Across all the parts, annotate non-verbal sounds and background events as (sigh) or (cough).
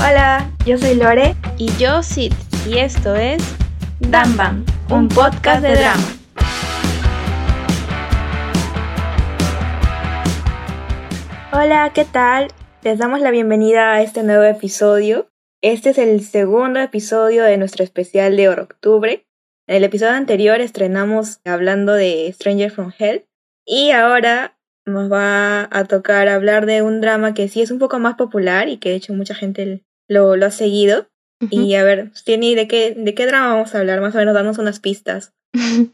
Hola, yo soy Lore Y yo, Sid, y esto es Dambam, un podcast de drama. Hola, ¿qué tal? Les damos la bienvenida a este nuevo episodio. Este es el segundo episodio de nuestro especial de octubre. En el episodio anterior estrenamos hablando de Stranger from Hell y ahora nos va a tocar hablar de un drama que sí es un poco más popular y que de hecho mucha gente lo, lo ha seguido. Y a ver, Tieni, ¿de qué, ¿de qué drama vamos a hablar? Más o menos, danos unas pistas. (laughs)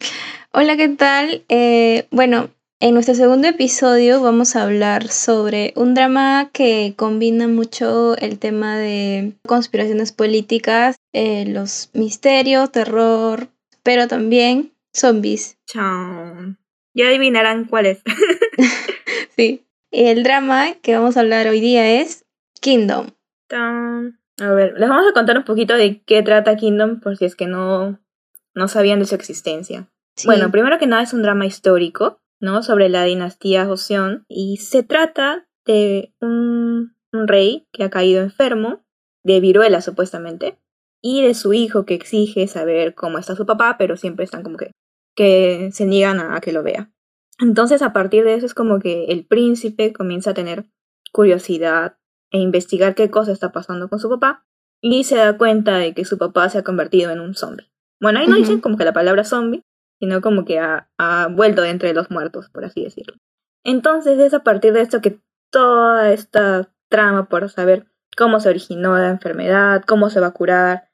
Hola, ¿qué tal? Eh, bueno, en nuestro segundo episodio vamos a hablar sobre un drama que combina mucho el tema de conspiraciones políticas, eh, los misterios, terror, pero también zombies. Chao. Ya adivinarán cuál es. (laughs) (laughs) sí. El drama que vamos a hablar hoy día es Kingdom. A ver, les vamos a contar un poquito de qué trata Kingdom por si es que no, no sabían de su existencia. Bueno, primero que nada es un drama histórico, ¿no? Sobre la dinastía Joseon y se trata de un, un rey que ha caído enfermo, de viruela supuestamente, y de su hijo que exige saber cómo está su papá, pero siempre están como que, que se niegan a que lo vea. Entonces a partir de eso es como que el príncipe comienza a tener curiosidad e investigar qué cosa está pasando con su papá y se da cuenta de que su papá se ha convertido en un zombie. Bueno, ahí no dicen como que la palabra zombie, sino como que ha, ha vuelto de entre los muertos, por así decirlo. Entonces es a partir de esto que toda esta trama por saber cómo se originó la enfermedad, cómo se va a curar,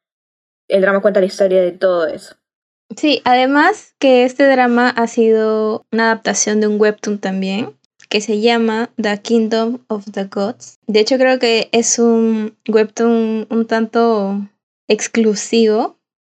el drama cuenta la historia de todo eso. Sí, además que este drama ha sido una adaptación de un webtoon también, que se llama The Kingdom of the Gods. De hecho, creo que es un webtoon un tanto exclusivo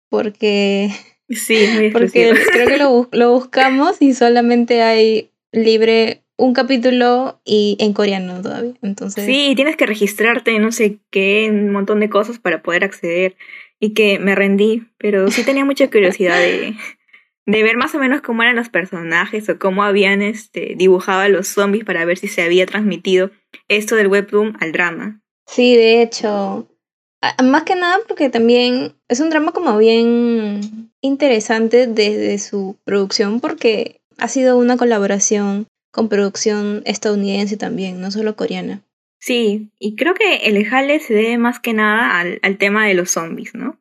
porque, sí, muy porque (laughs) creo que lo, lo buscamos y solamente hay libre un capítulo y en coreano todavía. Entonces... Sí, tienes que registrarte, no sé qué, un montón de cosas para poder acceder. Y que me rendí, pero sí tenía mucha curiosidad de, de ver más o menos cómo eran los personajes o cómo habían este, dibujado a los zombies para ver si se había transmitido esto del webtoon al drama. Sí, de hecho. Más que nada porque también es un drama como bien interesante desde su producción porque ha sido una colaboración con producción estadounidense también, no solo coreana. Sí, y creo que el jale se debe más que nada al, al tema de los zombies, ¿no?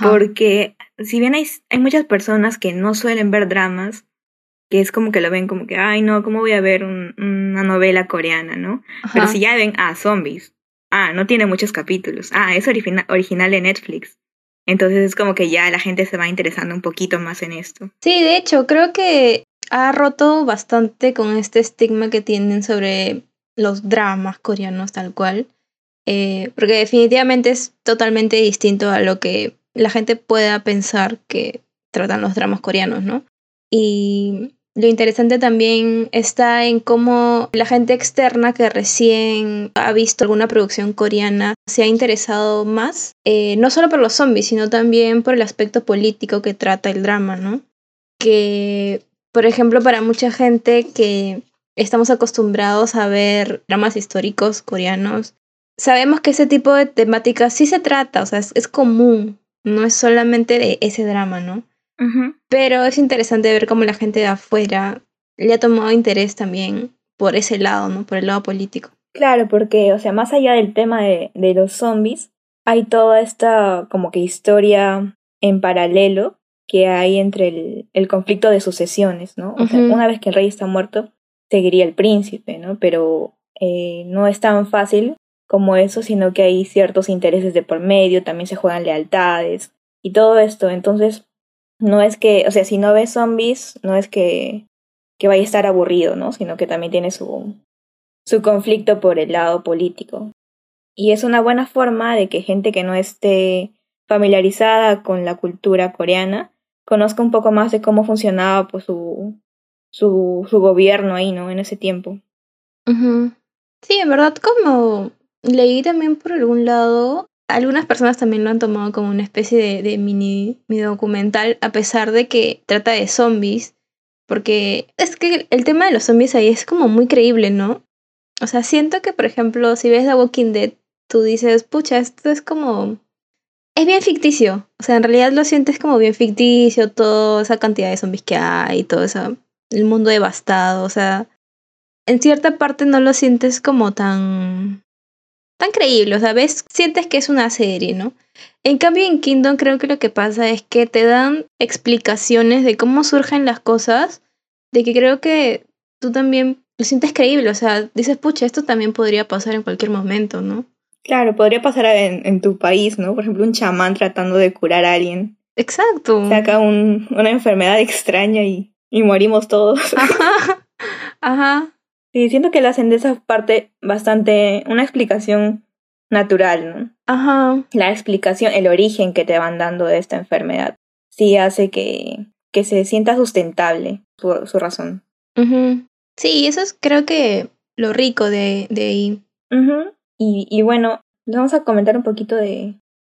Porque si bien hay, hay muchas personas que no suelen ver dramas, que es como que lo ven como que, ay no, ¿cómo voy a ver una novela coreana, no? Pero si ya ven, ah, zombies, ah, no tiene muchos capítulos, ah, es original de Netflix. Entonces es como que ya la gente se va interesando un poquito más en esto. Sí, de hecho, creo que ha roto bastante con este estigma que tienen sobre los dramas coreanos tal cual. Eh, porque definitivamente es totalmente distinto a lo que la gente pueda pensar que tratan los dramas coreanos, ¿no? Y lo interesante también está en cómo la gente externa que recién ha visto alguna producción coreana se ha interesado más, eh, no solo por los zombies, sino también por el aspecto político que trata el drama, ¿no? Que, por ejemplo, para mucha gente que estamos acostumbrados a ver dramas históricos coreanos, sabemos que ese tipo de temáticas sí se trata, o sea, es común, no es solamente de ese drama, ¿no? Pero es interesante ver cómo la gente de afuera le ha tomado interés también por ese lado, ¿no? Por el lado político. Claro, porque, o sea, más allá del tema de, de los zombies, hay toda esta como que historia en paralelo que hay entre el, el conflicto de sucesiones, ¿no? O sea, una vez que el rey está muerto, seguiría el príncipe, ¿no? Pero eh, no es tan fácil como eso, sino que hay ciertos intereses de por medio, también se juegan lealtades y todo esto. Entonces, no es que, o sea, si no ves zombies, no es que, que vaya a estar aburrido, ¿no? Sino que también tiene su, su conflicto por el lado político. Y es una buena forma de que gente que no esté familiarizada con la cultura coreana conozca un poco más de cómo funcionaba pues, su, su, su gobierno ahí, ¿no? En ese tiempo. Sí, en verdad, como Leí también por algún lado, algunas personas también lo han tomado como una especie de, de mini, mini documental, a pesar de que trata de zombies, porque es que el tema de los zombies ahí es como muy creíble, ¿no? O sea, siento que, por ejemplo, si ves The Walking Dead, tú dices, pucha, esto es como... Es bien ficticio. O sea, en realidad lo sientes como bien ficticio, toda esa cantidad de zombies que hay, todo eso, el mundo devastado. O sea, en cierta parte no lo sientes como tan... tan creíble. O sea, ves, sientes que es una serie, ¿no? En cambio, en Kingdom creo que lo que pasa es que te dan explicaciones de cómo surgen las cosas, de que creo que tú también lo sientes creíble, o sea, dices, pucha, esto también podría pasar en cualquier momento, ¿no? Claro, podría pasar en, en tu país, ¿no? Por ejemplo, un chamán tratando de curar a alguien. Exacto. Saca un, una enfermedad extraña y, y morimos todos. Ajá. (laughs) Ajá. Y siento que le hacen de esa parte bastante una explicación natural, ¿no? Ajá. La explicación, el origen que te van dando de esta enfermedad, sí hace que, que se sienta sustentable su, su razón. mhm Sí, eso es creo que lo rico de, de ahí. y, y bueno, les vamos a comentar un poquito de,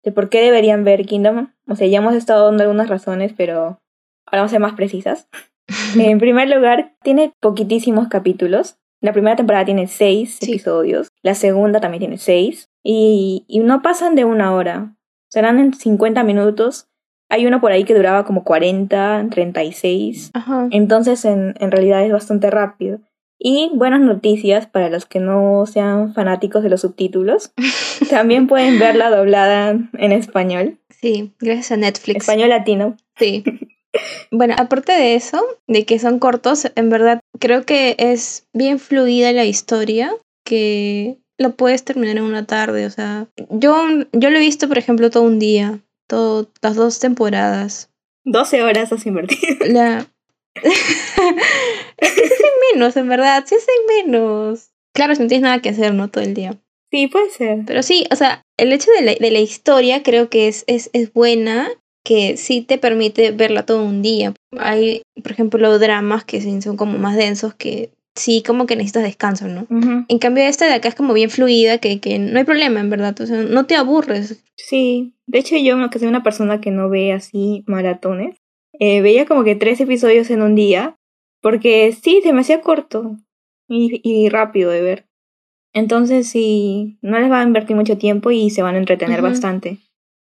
de por qué deberían ver Kingdom. O sea, ya hemos estado dando algunas razones, pero ahora vamos a ser más precisas. (laughs) en primer lugar, tiene poquitísimos capítulos. La primera temporada tiene seis Sí. episodios, la segunda también tiene seis, y, y no pasan de una hora. Serán en 50 minutos. Hay uno por ahí que duraba como 40, 36. Ajá. Entonces, en, en realidad es bastante rápido. Y buenas noticias para los que no sean fanáticos de los subtítulos. (laughs) También pueden verla doblada en español, Sí, gracias a Netflix. español latino. Sí. (laughs) Bueno, aparte de eso, de que son cortos, en verdad creo que es bien fluida la historia, que lo puedes terminar en una tarde, o sea, yo, yo lo he visto, por ejemplo, todo un día, todo, las dos temporadas. 12 horas has invertido. (laughs) La... (laughs) es menos, en verdad, sí es en menos. Claro, si no tienes nada que hacer, ¿no? Todo el día. Sí, puede ser. Pero sí, o sea, el hecho de la, de la historia creo que es, es, es buena, que sí te permite verla todo un día. Hay, por ejemplo, dramas que son como más densos, que sí como que necesitas descanso, ¿no? En cambio, esta de acá es como bien fluida, que, que no hay problema, en verdad. O sea, no te aburres. Sí. De hecho, yo, que soy una persona que no ve así maratones, eh, veía como que tres episodios en un día, porque sí, se me hacía corto y, y rápido de ver. Entonces, sí, no les va a invertir mucho tiempo y se van a entretener bastante.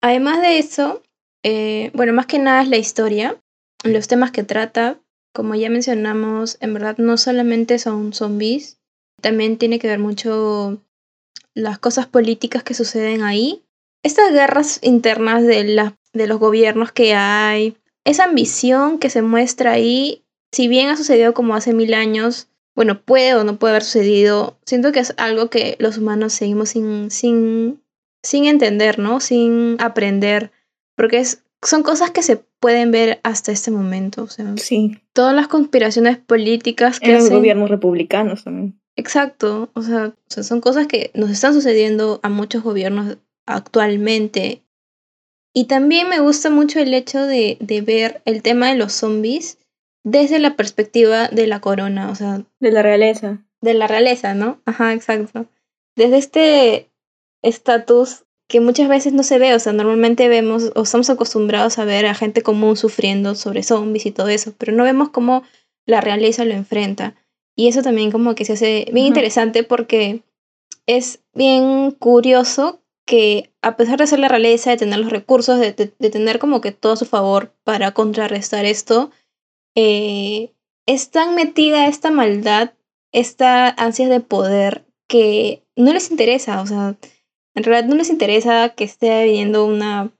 Además de eso, eh, bueno, más que nada es la historia, los temas que trata. Como ya mencionamos, en verdad no solamente son zombies, también tiene que ver mucho las cosas políticas que suceden ahí. Estas guerras internas de, la, de los gobiernos que hay, esa ambición que se muestra ahí, si bien ha sucedido como hace mil años, bueno, puede o no puede haber sucedido, siento que es algo que los humanos seguimos sin, sin, sin entender, ¿no? Sin aprender, porque es, son cosas que se pueden ver hasta este momento, o sea, Sí, todas las conspiraciones políticas que en los hacen... gobiernos republicanos también. Exacto, o sea, o sea, son cosas que nos están sucediendo a muchos gobiernos actualmente. Y también me gusta mucho el hecho de, de ver el tema de los zombies desde la perspectiva de la corona, o sea, De la realeza. de la realeza, ¿no? Ajá, exacto. Desde este estatus que muchas veces no se ve, o sea, normalmente vemos o estamos acostumbrados a ver a gente común sufriendo sobre zombies y todo eso, pero no vemos cómo la realeza lo enfrenta. Y eso también como que se hace bien interesante porque es bien curioso que a pesar de ser la realeza, de tener los recursos, de, de- de tener como que todo a su favor para contrarrestar esto, eh, es tan metida esta maldad, esta ansias de poder que no les interesa, o sea, en realidad no les interesa que esté viniendo una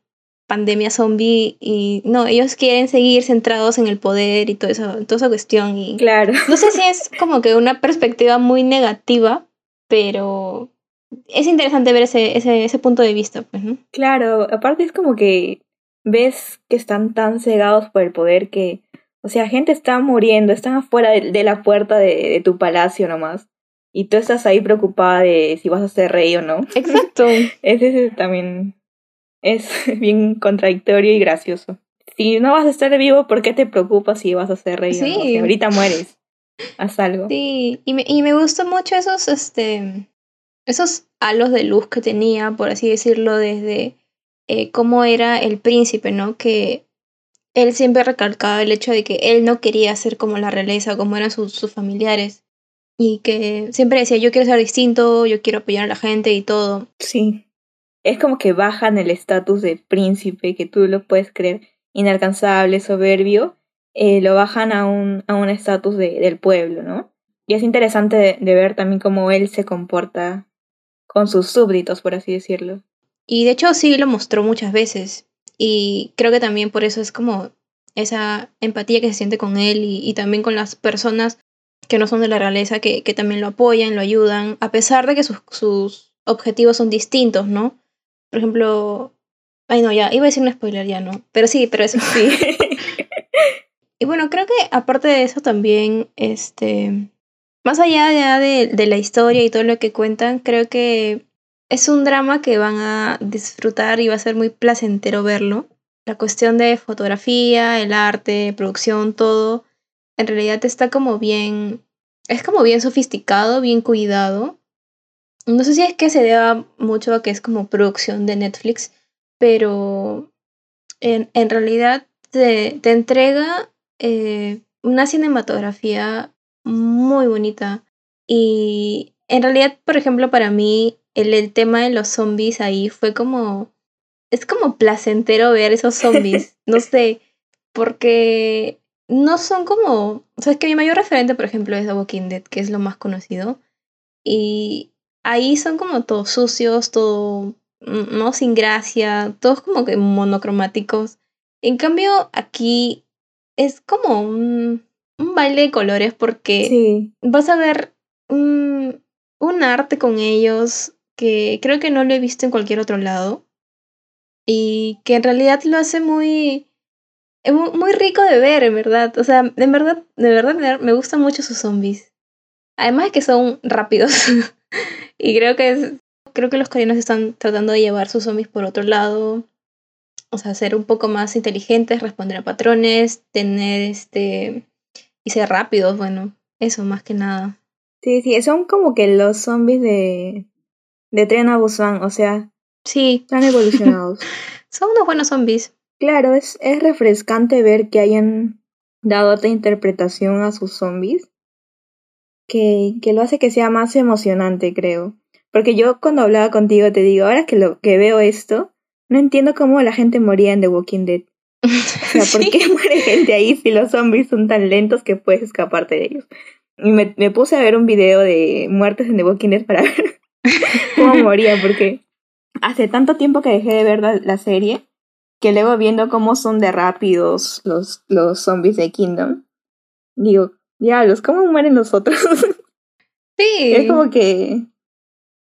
pandemia zombie y no, ellos quieren seguir centrados en el poder y todo eso, toda esa cuestión y Claro. no sé si es como que una perspectiva muy negativa, pero es interesante ver ese, ese, ese punto de vista, pues, ¿no? Claro, aparte es como que ves que están tan cegados por el poder que, o sea, gente está muriendo, están afuera de, de la puerta de, de tu palacio nomás. Y tú estás ahí preocupada de si vas a ser rey o no. Exacto. (laughs) Ese, ese también es (laughs) bien contradictorio y gracioso. Si no vas a estar vivo, ¿por qué te preocupas si vas a ser rey o no? Sea, ahorita mueres. Haz algo. Sí, y me, y me gustó mucho esos, este, esos halos de luz que tenía, por así decirlo, desde eh, cómo era el príncipe, ¿no? Que él siempre recalcaba el hecho de que él no quería ser como la realeza, como eran sus, sus familiares. Y que siempre decía yo quiero ser distinto, yo quiero apoyar a la gente y todo. Sí. Es como que bajan el estatus de príncipe, que tú lo puedes creer inalcanzable, soberbio, eh, lo bajan a un a un estatus de, del pueblo, ¿no? Y es interesante de ver también cómo él se comporta con sus súbditos, por así decirlo. Y de hecho sí lo mostró muchas veces. Y creo que también por eso es como esa empatía que se siente con él y, también con las personas que no son de la realeza, que, que, también lo apoyan, lo ayudan, a pesar de que sus, sus objetivos son distintos, ¿no? Por ejemplo, ay no, ya, iba a decir un spoiler, ya no, pero sí, pero eso sí. (laughs) y bueno, creo que aparte de eso también, este, más allá de, de la historia y todo lo que cuentan, creo que es un drama que van a disfrutar y va a ser muy placentero verlo. La cuestión de fotografía, el arte, producción, todo, en realidad está como bien, es como bien sofisticado, bien cuidado. No sé si es que se deba mucho a que es como producción de Netflix, pero en, en realidad te, te entrega eh, una cinematografía muy bonita. Y en realidad, por ejemplo, para mí el, el tema de los zombies ahí fue como... Es como placentero ver esos (laughs) zombies, no sé, porque no son como... O sea, es que mi mayor referente, por ejemplo, es The Walking Dead, que es lo más conocido. Y ahí son como todos sucios, todo, no sin gracia, todos como que monocromáticos. En cambio, aquí es como un, un baile de colores porque vas a ver un, un arte con ellos que creo que no lo he visto en cualquier otro lado y que en realidad lo hace muy muy rico de ver, en verdad. O sea, en verdad, de verdad me gustan mucho sus zombies. Además de que son rápidos. (laughs) y creo que creo que los coreanos están tratando de llevar sus zombies por otro lado. O sea, ser un poco más inteligentes, responder a patrones, tener este y ser rápidos, bueno, eso más que nada. Sí, sí, son como que los zombies de de Tren a Busan, o sea, sí, están evolucionados. (laughs) Son unos buenos zombies. Claro, es, es refrescante ver que hayan dado otra interpretación a sus zombies que, que lo hace que sea más emocionante, creo. Porque yo cuando hablaba contigo te digo, ahora que, lo, que veo esto, no entiendo cómo la gente moría en The Walking Dead. O sea, (laughs) ¿por qué muere gente ahí si los zombies son tan lentos que puedes escaparte de ellos? Y me, me puse a ver un video de muertes en The Walking Dead para (laughs) ver cómo moría, porque hace tanto tiempo que dejé de ver la, serie que luego viendo cómo son de rápidos los, los zombies de Kingdom, digo, diablos, ¿cómo mueren los otros? (laughs) Sí. Es como que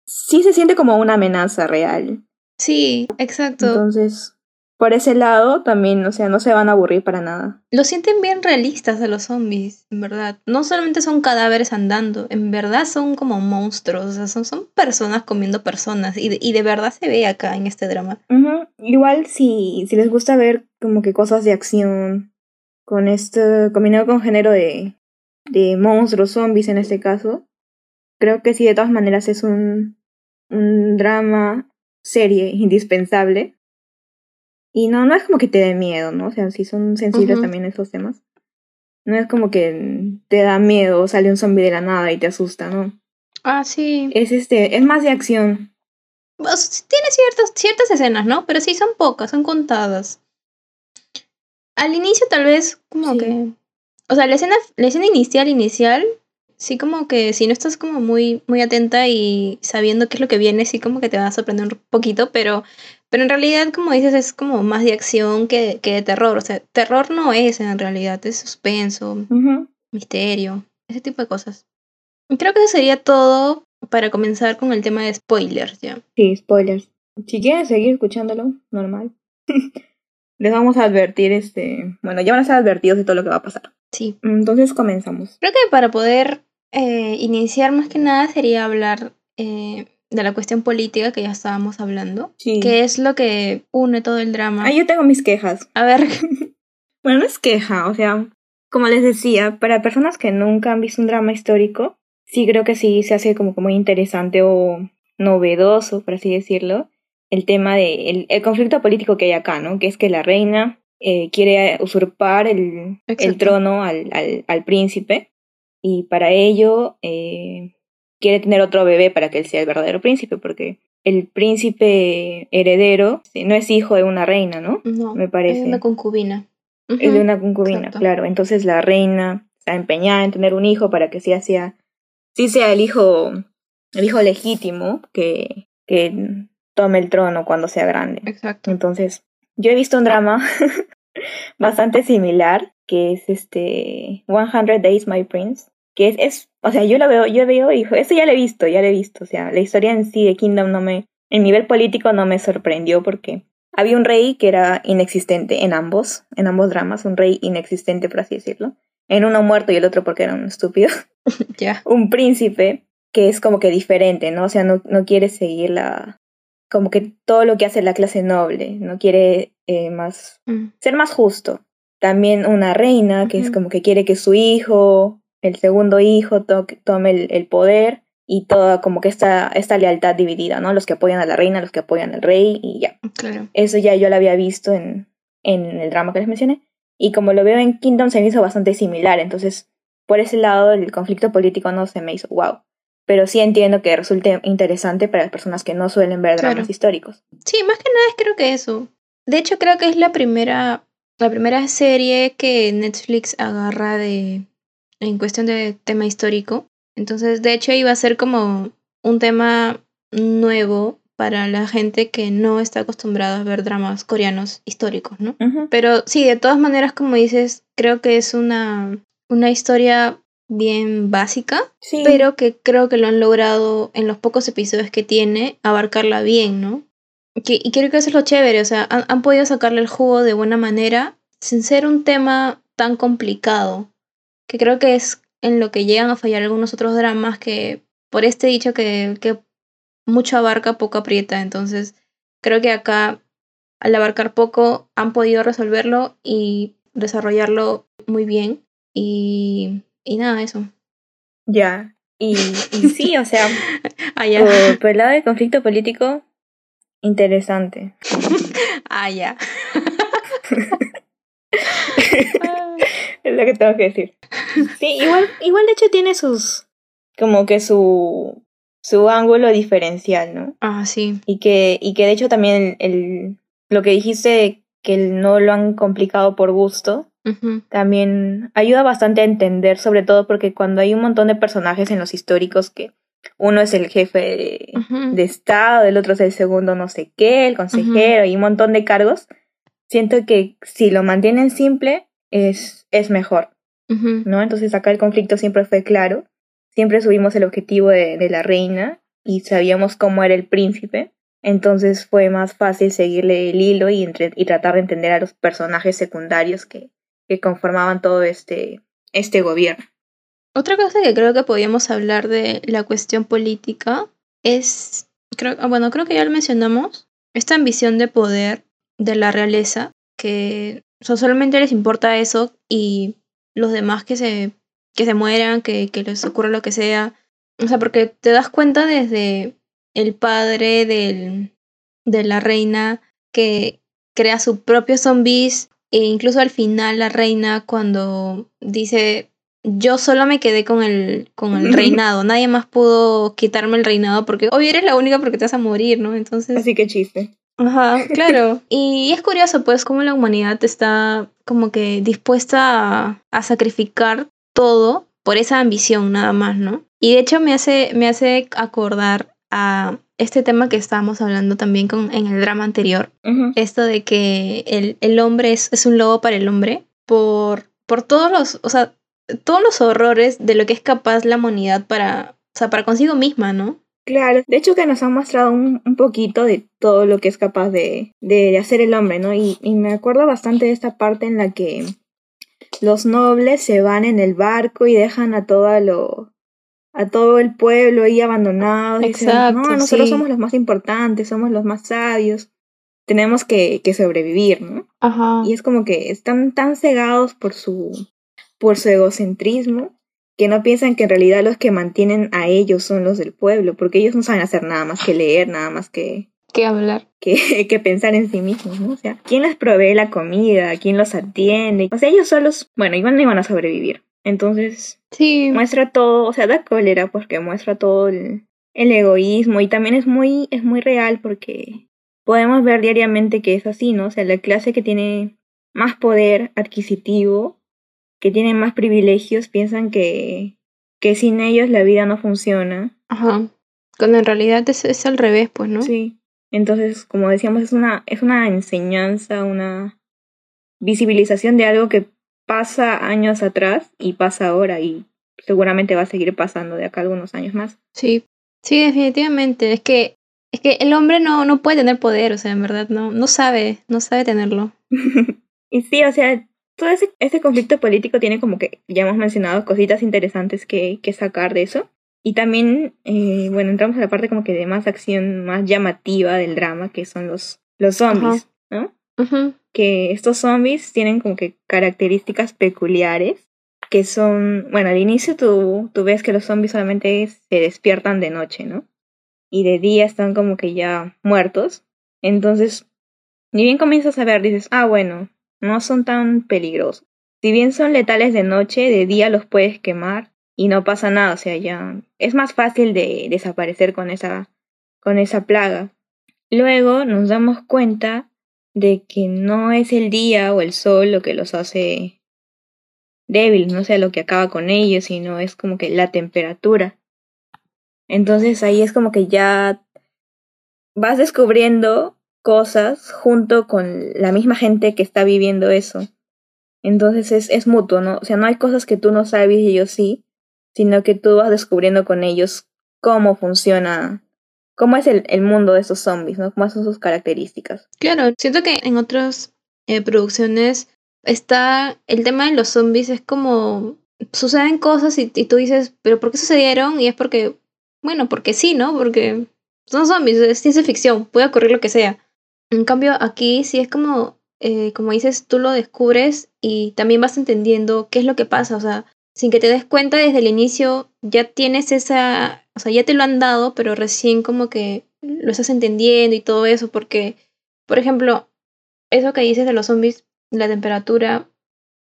sí se siente como una amenaza real. Sí, exacto. Entonces, por ese lado también, o sea, no se van a aburrir para nada. Lo sienten bien realistas a los zombies, en verdad. No solamente son cadáveres andando, en verdad son como monstruos, o sea, son, son personas comiendo personas y de, y de verdad se ve acá en este drama. Igual si, si les gusta ver como que cosas de acción, con esto, combinado con género de, de monstruos, zombies en este caso, creo que sí, de todas maneras es un, un drama serie indispensable y no, no es como que te dé miedo, ¿no? O sea, si son sensibles también esos temas. No es como que te da miedo, sale un zombie de la nada y te asusta, ¿no? Ah, sí. Es este, es más de acción. tiene ciertas, ciertas escenas, ¿no? Pero sí son pocas, son contadas. Al inicio tal vez como que... O sea, la escena, la escena inicial, inicial, sí como que si no estás como muy, muy atenta y sabiendo qué es lo que viene, sí como que te va a sorprender un poquito, pero pero en realidad, como dices, es como más de acción que, que de terror. O sea, terror no es en realidad, es suspenso, misterio, ese tipo de cosas. Creo que eso sería todo para comenzar con el tema de spoilers, ¿ya? Sí, spoilers. Si quieren seguir escuchándolo, normal. (laughs) Les vamos a advertir, este... Bueno, ya van a estar advertidos de todo lo que va a pasar. Sí. Entonces comenzamos. Creo que para poder eh, iniciar más que nada sería hablar eh, de la cuestión política que ya estábamos hablando, sí. que es lo que une todo el drama. Ah, yo tengo mis quejas. A ver. (laughs) bueno, no es queja, o sea, como les decía, para personas que nunca han visto un drama histórico, sí creo que sí se hace como muy interesante o novedoso, por así decirlo, el tema de el, conflicto político que hay acá, ¿no? Que es que la reina eh, quiere usurpar el, el trono al, al, al príncipe y para ello eh, quiere tener otro bebé para que él sea el verdadero príncipe, porque el príncipe heredero no es hijo de una reina, ¿no? No, Me parece. Es una concubina. Es de una concubina, claro. Entonces la reina está empeñada en tener un hijo para que sí sea, sí sea el hijo, el hijo legítimo que, que tome el trono cuando sea grande. Exacto. Entonces, yo he visto un drama (laughs) bastante similar, que es este 100 Days My Prince, que es, es, o sea, yo lo veo, yo veo y digo, eso ya lo he visto, ya lo he visto, o sea, la historia en sí de Kingdom no me, en nivel político no me sorprendió porque había un rey que era inexistente en ambos, en ambos dramas, un rey inexistente, por así decirlo, en uno muerto y el otro porque era un estúpido, (laughs) ya un príncipe que es como que diferente, ¿no? O sea, no, no quiere seguir la, como que todo lo que hace la clase noble, no quiere eh, más, mm. ser más justo. También una reina que es como que quiere que su hijo el segundo hijo tome el, poder y toda como que esta, esta lealtad dividida, ¿no? Los que apoyan a la reina, los que apoyan al rey y ya. Claro. Eso ya yo lo había visto en, en el drama que les mencioné. Y como lo veo en Kingdom se me hizo bastante similar, entonces por ese lado el conflicto político no se me hizo wow. Pero sí entiendo que resulte interesante para las personas que no suelen ver dramas históricos. Sí, más que nada es creo que eso. De hecho creo que es la primera, la primera serie que Netflix agarra de, en cuestión de tema histórico. Entonces, de hecho, iba a ser como un tema nuevo para la gente que no está acostumbrada a ver dramas coreanos históricos, ¿no? Pero sí, de todas maneras, como dices, creo que es una, una historia bien básica, pero que creo que lo han logrado en los pocos episodios que tiene, abarcarla bien, ¿no? y creo que eso es lo chévere, o sea, han, han podido sacarle el jugo de buena manera sin ser un tema tan complicado que creo que es en lo que llegan a fallar algunos otros dramas que por este dicho que, que mucho abarca, poco aprieta. Entonces, creo que acá, al abarcar poco, han podido resolverlo y desarrollarlo muy bien. Y, y nada, eso. Ya, y, y sí, o sea, (laughs) ah, por, el lado del conflicto político, interesante. (laughs) ah, ya. (laughs) es lo que tengo que decir. (laughs) Sí, igual, igual de hecho tiene sus, como que su, su ángulo diferencial, ¿no? Ah, sí. Y que, y que de hecho también el, lo que dijiste que no lo han complicado por gusto, también ayuda bastante a entender, sobre todo porque cuando hay un montón de personajes en los históricos que uno es el jefe de, Estado, el otro es el segundo no sé qué, el consejero y un montón de cargos, siento que si lo mantienen simple es, es mejor. ¿no? Entonces acá el conflicto siempre fue claro, siempre subimos el objetivo de, de, la reina y sabíamos cómo era el príncipe, entonces fue más fácil seguirle el hilo y, entre, y tratar de entender a los personajes secundarios que, que conformaban todo este, este gobierno. Otra cosa que creo que podíamos hablar de la cuestión política es, creo, ah, bueno, creo que ya lo mencionamos, esta ambición de poder de la realeza, que solamente les importa eso y los demás que se, que se mueran, que, que les ocurra lo que sea. O sea, porque te das cuenta desde el padre del, de la reina que crea su propio zombies e incluso al final la reina cuando dice yo solo me quedé con el, con el (laughs) reinado, nadie más pudo quitarme el reinado porque obvio eres la única porque te vas a morir, ¿no? Entonces... Así que chiste. Ajá, claro. (laughs) y es curioso, pues, cómo la humanidad está como que dispuesta a, sacrificar todo por esa ambición nada más, ¿no? Y de hecho me hace, me hace acordar a este tema que estábamos hablando también con, en el drama anterior. Esto de que el, el hombre es, es, un lobo para el hombre por, por todos los, o sea, todos los horrores de lo que es capaz la humanidad para, o sea, para consigo misma, ¿no? Claro, de hecho que nos han mostrado un, un poquito de todo lo que es capaz de, de, hacer el hombre, ¿no? Y, y, me acuerdo bastante de esta parte en la que los nobles se van en el barco y dejan a todo lo a todo el pueblo ahí abandonado. Exacto, no, nosotros somos los más importantes, somos los más sabios, tenemos que, que sobrevivir, ¿no? Ajá. Y es como que están tan cegados por su, por su egocentrismo que no piensan que en realidad los que mantienen a ellos son los del pueblo, porque ellos no saben hacer nada más que leer, nada más que... Que hablar. Que, (laughs) que pensar en sí mismos, ¿no? O sea, ¿quién les provee la comida? ¿Quién los atiende? O sea, ellos solos, bueno, iban, no iban a sobrevivir. Entonces, sí. muestra todo, o sea, da cólera porque muestra todo el, el egoísmo y también es muy, es muy real porque podemos ver diariamente que es así, ¿no? O sea, la clase que tiene más poder adquisitivo, que tiene más privilegios, piensan que, que sin ellos la vida no funciona. Ajá. Cuando en realidad es, es al revés, pues, ¿no? Sí. Entonces, como decíamos, es una, es una enseñanza, una visibilización de algo que pasa años atrás y pasa ahora y seguramente va a seguir pasando de acá algunos años más. Sí, sí, definitivamente. Es que, es que el hombre no, no puede tener poder, o sea, en verdad, no, no sabe, no sabe tenerlo. (laughs) y sí, o sea, todo ese, ese conflicto político tiene como que, ya hemos mencionado, cositas interesantes que, que sacar de eso. Y también, eh, bueno, entramos a la parte como que de más acción, más llamativa del drama, que son los, los zombies, ¿no? Que estos zombies tienen como que características peculiares, que son, bueno, al inicio tú, tú ves que los zombies solamente se despiertan de noche, ¿no? Y de día están como que ya muertos. Entonces, ni bien comienzas a ver, dices, ah, bueno, no son tan peligrosos. Si bien son letales de noche, de día los puedes quemar y no pasa nada, o sea, ya es más fácil de desaparecer con esa, con esa plaga. Luego nos damos cuenta de que no es el día o el sol lo que los hace débiles, no sé lo que acaba con ellos, sino es como que la temperatura. Entonces ahí es como que ya vas descubriendo cosas junto con la misma gente que está viviendo eso. Entonces es, es mutuo, ¿no? O sea, no hay cosas que tú no sabes y ellos sí, sino que tú vas descubriendo con ellos cómo funciona, cómo es el, el mundo de esos zombies, ¿no? Cómo son sus características. Claro, siento que en otras eh, producciones está el tema de los zombies, es como suceden cosas y, y, tú dices, pero ¿por qué sucedieron? Y es porque, bueno, porque sí, ¿no? Porque son zombies, es ciencia ficción, puede ocurrir lo que sea. En cambio, aquí sí es como, eh, como dices, tú lo descubres y también vas entendiendo qué es lo que pasa, o sea, sin que te des cuenta desde el inicio, ya tienes esa, o sea, ya te lo han dado, pero recién como que lo estás entendiendo y todo eso, porque, por ejemplo, eso que dices de los zombies, la temperatura,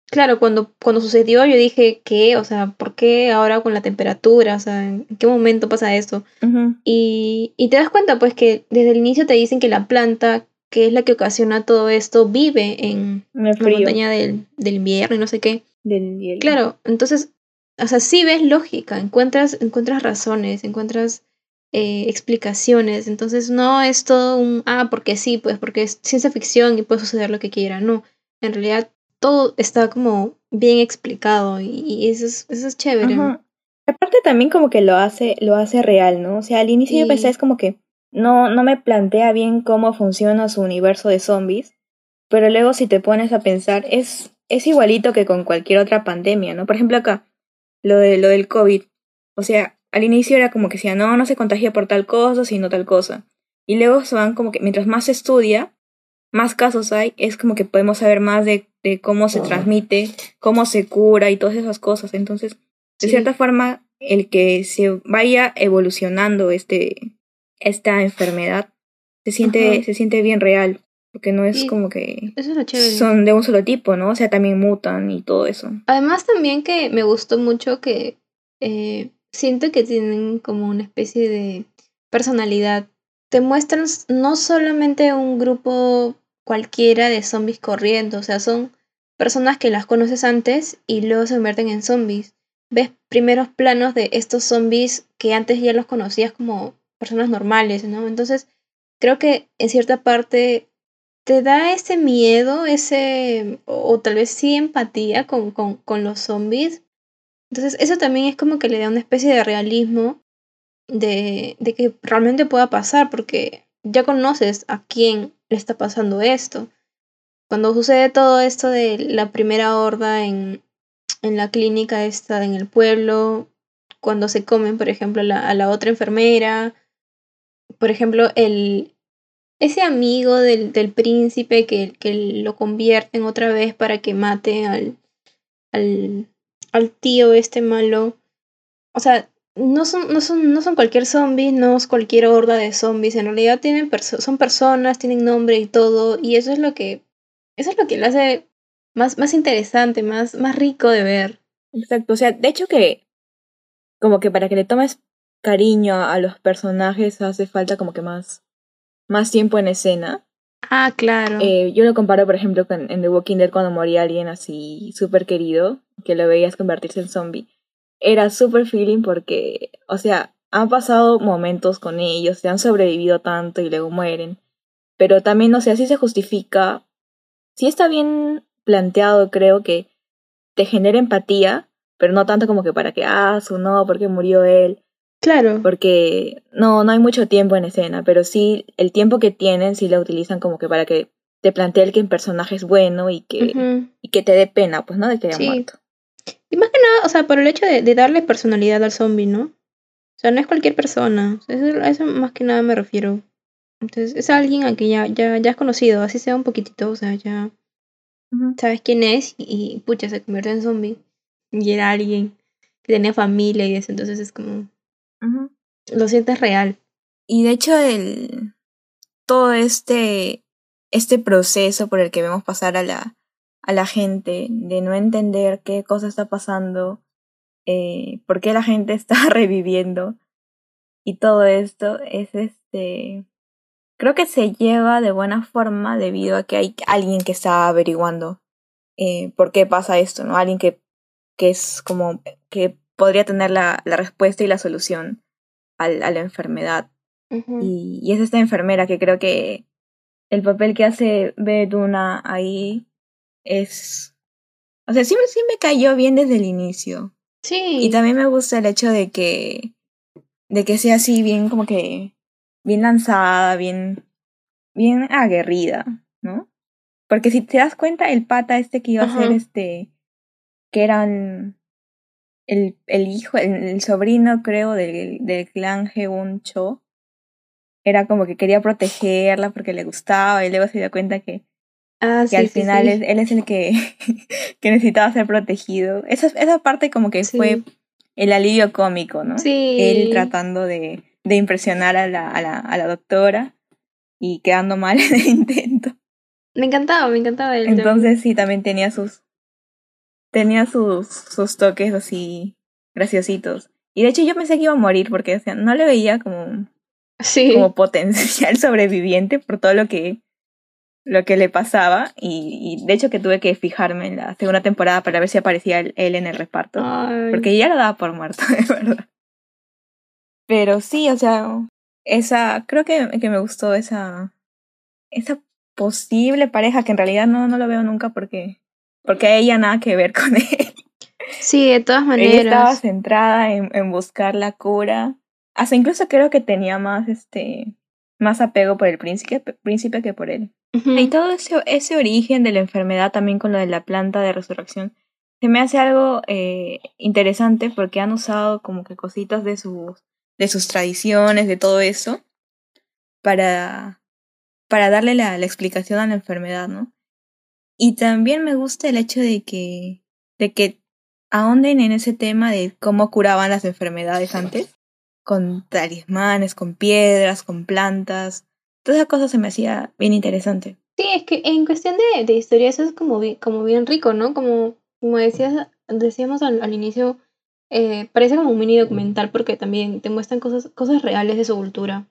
claro, cuando, cuando sucedió yo dije, ¿qué? O sea, ¿por qué ahora con la temperatura? O sea, ¿en qué momento pasa eso? y, y te das cuenta, pues, que desde el inicio te dicen que la planta, que es la que ocasiona todo esto, vive en la montaña del, del invierno y no sé qué. Claro, entonces, o sea, sí ves lógica, encuentras, encuentras razones, encuentras eh, explicaciones, entonces no es todo un, ah, porque sí, pues porque es ciencia ficción y puede suceder lo que quiera, no, en realidad todo está como bien explicado y, eso, es, eso es chévere. Aparte también como que lo hace, lo hace real, ¿no? O sea, al inicio yo pensé es como que no, no me plantea bien cómo funciona su universo de zombies, pero luego si te pones a pensar, es es igualito que con cualquier otra pandemia, ¿no? Por ejemplo, acá, lo, de, lo del COVID. O sea, al inicio era como que decía, no, no se contagia por tal cosa, sino tal cosa. Y luego se van como que mientras más se estudia, más casos hay, es como que podemos saber más de, de cómo se transmite, cómo se cura y todas esas cosas. Entonces, de cierta forma, el que se vaya evolucionando este, esta enfermedad se siente, se siente bien real. Porque no es como que son de un solo tipo, ¿no? O sea, también mutan y todo eso. Además también que me gustó mucho que eh, siento que tienen como una especie de personalidad. Te muestran no solamente un grupo cualquiera de zombies corriendo, o sea, son personas que las conoces antes y luego se convierten en zombies. Ves primeros planos de estos zombies que antes ya los conocías como personas normales, ¿no? Entonces, creo que en cierta parte te da ese miedo, ese, o, tal vez sí empatía con, con, los zombies. Entonces eso también es como que le da una especie de realismo de, de que realmente pueda pasar, porque ya conoces a quién le está pasando esto. Cuando sucede todo esto de la primera horda en, en la clínica esta en el pueblo, cuando se comen, por ejemplo, a la otra enfermera, por ejemplo, el, ese amigo del, del príncipe que, que, lo convierten otra vez para que mate al, al, al tío este malo. O sea, no son, no son, no son cualquier zombie, no es cualquier horda de zombies. En realidad tienen son personas, tienen nombre y todo. Y eso es lo que. Eso es lo que lo hace más, más interesante, más, más rico de ver. Exacto, o sea, de hecho que como que para que le tomes cariño a los personajes hace falta como que más, más tiempo en escena. Ah, claro. Eh, yo lo comparo, por ejemplo, con en The Walking Dead cuando moría alguien así súper querido, que lo veías convertirse en zombie. Era súper feeling porque, o sea, han pasado momentos con ellos, se han sobrevivido tanto y luego mueren. Pero también, o sea, sí se justifica, sí está bien planteado, creo que te genera empatía, pero no tanto como que para que, ah, su no, porque murió él. Claro. Porque no, no hay mucho tiempo en escena, pero sí el tiempo que tienen sí lo utilizan como que para que te plantee que el personaje es bueno y que, y que te dé pena, pues, ¿no? De que haya muerto. Y más que nada, o sea, por el hecho de, darle personalidad al zombie, ¿no? O sea, no es cualquier persona. Eso, a eso más que nada me refiero. Entonces, es alguien a quien ya, ya, ya has conocido, así sea un poquitito, o sea, ya sabes quién es y, y, pucha, se convierte en zombie. Y era alguien que tenía familia y eso, entonces es como lo sientes real. Y de hecho, el, todo este, este proceso por el que vemos pasar a la, a la gente, de no entender qué cosa está pasando, eh, por qué la gente (laughs) está reviviendo y todo esto, es este. Creo que se lleva de buena forma debido a que hay alguien que está averiguando eh, por qué pasa esto, ¿no? Alguien que, que es como que podría tener la, la respuesta y la solución al, a la enfermedad. y, y, es esta enfermera que creo que el papel que hace Beduna ahí es... O sea, sí, sí me cayó bien desde el inicio. Sí. Y también me gusta el hecho de que... de que sea así bien como que... bien lanzada, bien... bien aguerrida, ¿no? Porque si te das cuenta, el pata este que iba a ser este... que eran el, el hijo, el, sobrino, creo, del, del clan Heun Cho, era como que quería protegerla porque le gustaba y luego se dio cuenta que, ah, que al final él es el que, (laughs) que necesitaba ser protegido. Esa, esa parte como que fue el alivio cómico, ¿no? Sí. Él tratando de, de impresionar a la, a, la, a la doctora y quedando mal (laughs) en el intento. Me encantaba, me encantaba él. Entonces sí, también tenía sus, tenía sus, sus toques así graciositos. Y de hecho yo pensé que iba a morir porque o sea, no le veía como, sí. como (laughs) potencial sobreviviente por todo lo que, lo que le pasaba. Y, y, de hecho que tuve que fijarme en la segunda temporada para ver si aparecía él, en el reparto. Porque ya lo daba por muerto, (laughs) de verdad. Pero sí, o sea, esa, creo que, que me gustó esa, esa posible pareja que en realidad no, no lo veo nunca porque porque ella nada que ver con (laughs) él. Sí, de todas maneras. Ella estaba centrada en, en buscar la cura. Hasta incluso creo que tenía más este más apego por el príncipe, príncipe que por él. Y todo ese, ese origen de la enfermedad también con lo de la planta de resurrección se me hace algo eh, interesante porque han usado como que cositas de sus, de sus tradiciones, de todo eso, para, para darle la, la explicación a la enfermedad, ¿no? Y también me gusta el hecho de que, de que ahonden en ese tema de cómo curaban las enfermedades antes, con talismanes, con piedras, con plantas. Toda esa cosa se me hacía bien interesante. Sí, es que en cuestión de, de historia eso es como bien, como bien rico, ¿no? Como, como decías, decíamos al, al inicio, eh, parece como un mini documental porque también te muestran cosas, cosas reales de su cultura.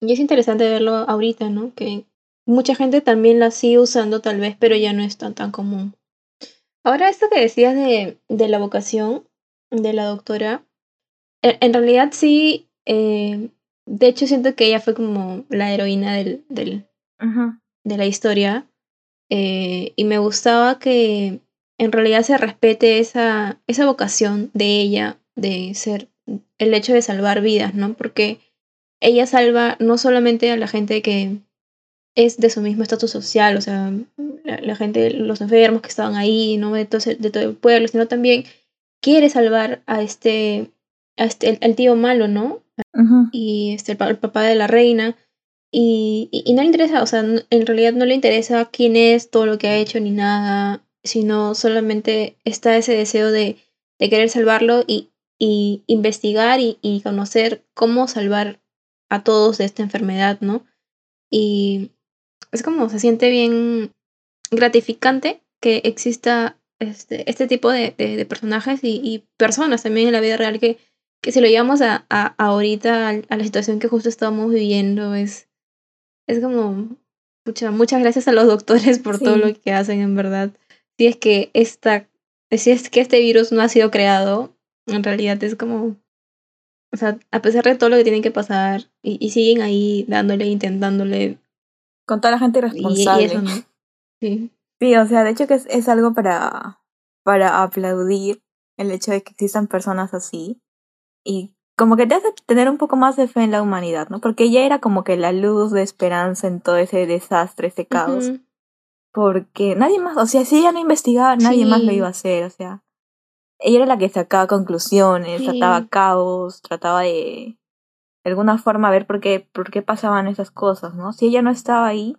Y es interesante verlo ahorita, ¿no? Que Mucha gente también la sigue usando tal vez, pero ya no es tan, tan común. Ahora esto que decías de, de la vocación de la doctora, en, realidad sí, eh, de hecho siento que ella fue como la heroína del, del, de la historia eh, y me gustaba que en realidad se respete esa, esa vocación de ella de ser el hecho de salvar vidas, ¿no? Porque ella salva no solamente a la gente que, es de su mismo estatus social, o sea, la, gente, los enfermos que estaban ahí, ¿no? De todo, de todo el pueblo, sino también quiere salvar a este, a este el, tío malo, ¿no? Y este, el, papá de la reina. Y, y, no le interesa, o sea, en realidad no le interesa quién es, todo lo que ha hecho ni nada, sino solamente está ese deseo de, de querer salvarlo y, y investigar y, y, conocer cómo salvar a todos de esta enfermedad, ¿no? Y, es como se siente bien gratificante que exista este, este tipo de, de, personajes y, y, personas también en la vida real que, que si lo llevamos a, a, ahorita, a, la situación que justo estamos viviendo, es, es como, mucha, muchas gracias a los doctores por todo lo que hacen, en verdad. Si es que esta, si es que este virus no ha sido creado, en realidad es como, o sea, a pesar de todo lo que tienen que pasar, y, y siguen ahí dándole, intentándole. Con toda la gente responsable. Sí. Sí, o sea, de hecho que es, es algo para, para aplaudir el hecho de que existan personas así. Y como que te hace tener un poco más de fe en la humanidad, ¿no? Porque ella era como que la luz de esperanza en todo ese desastre, ese caos. Porque nadie más, o sea, si ella no investigaba, nadie más lo iba a hacer, o sea. Ella era la que sacaba conclusiones, trataba caos, trataba de, de alguna forma ver por qué, por qué pasaban esas cosas, ¿no? Si ella no estaba ahí,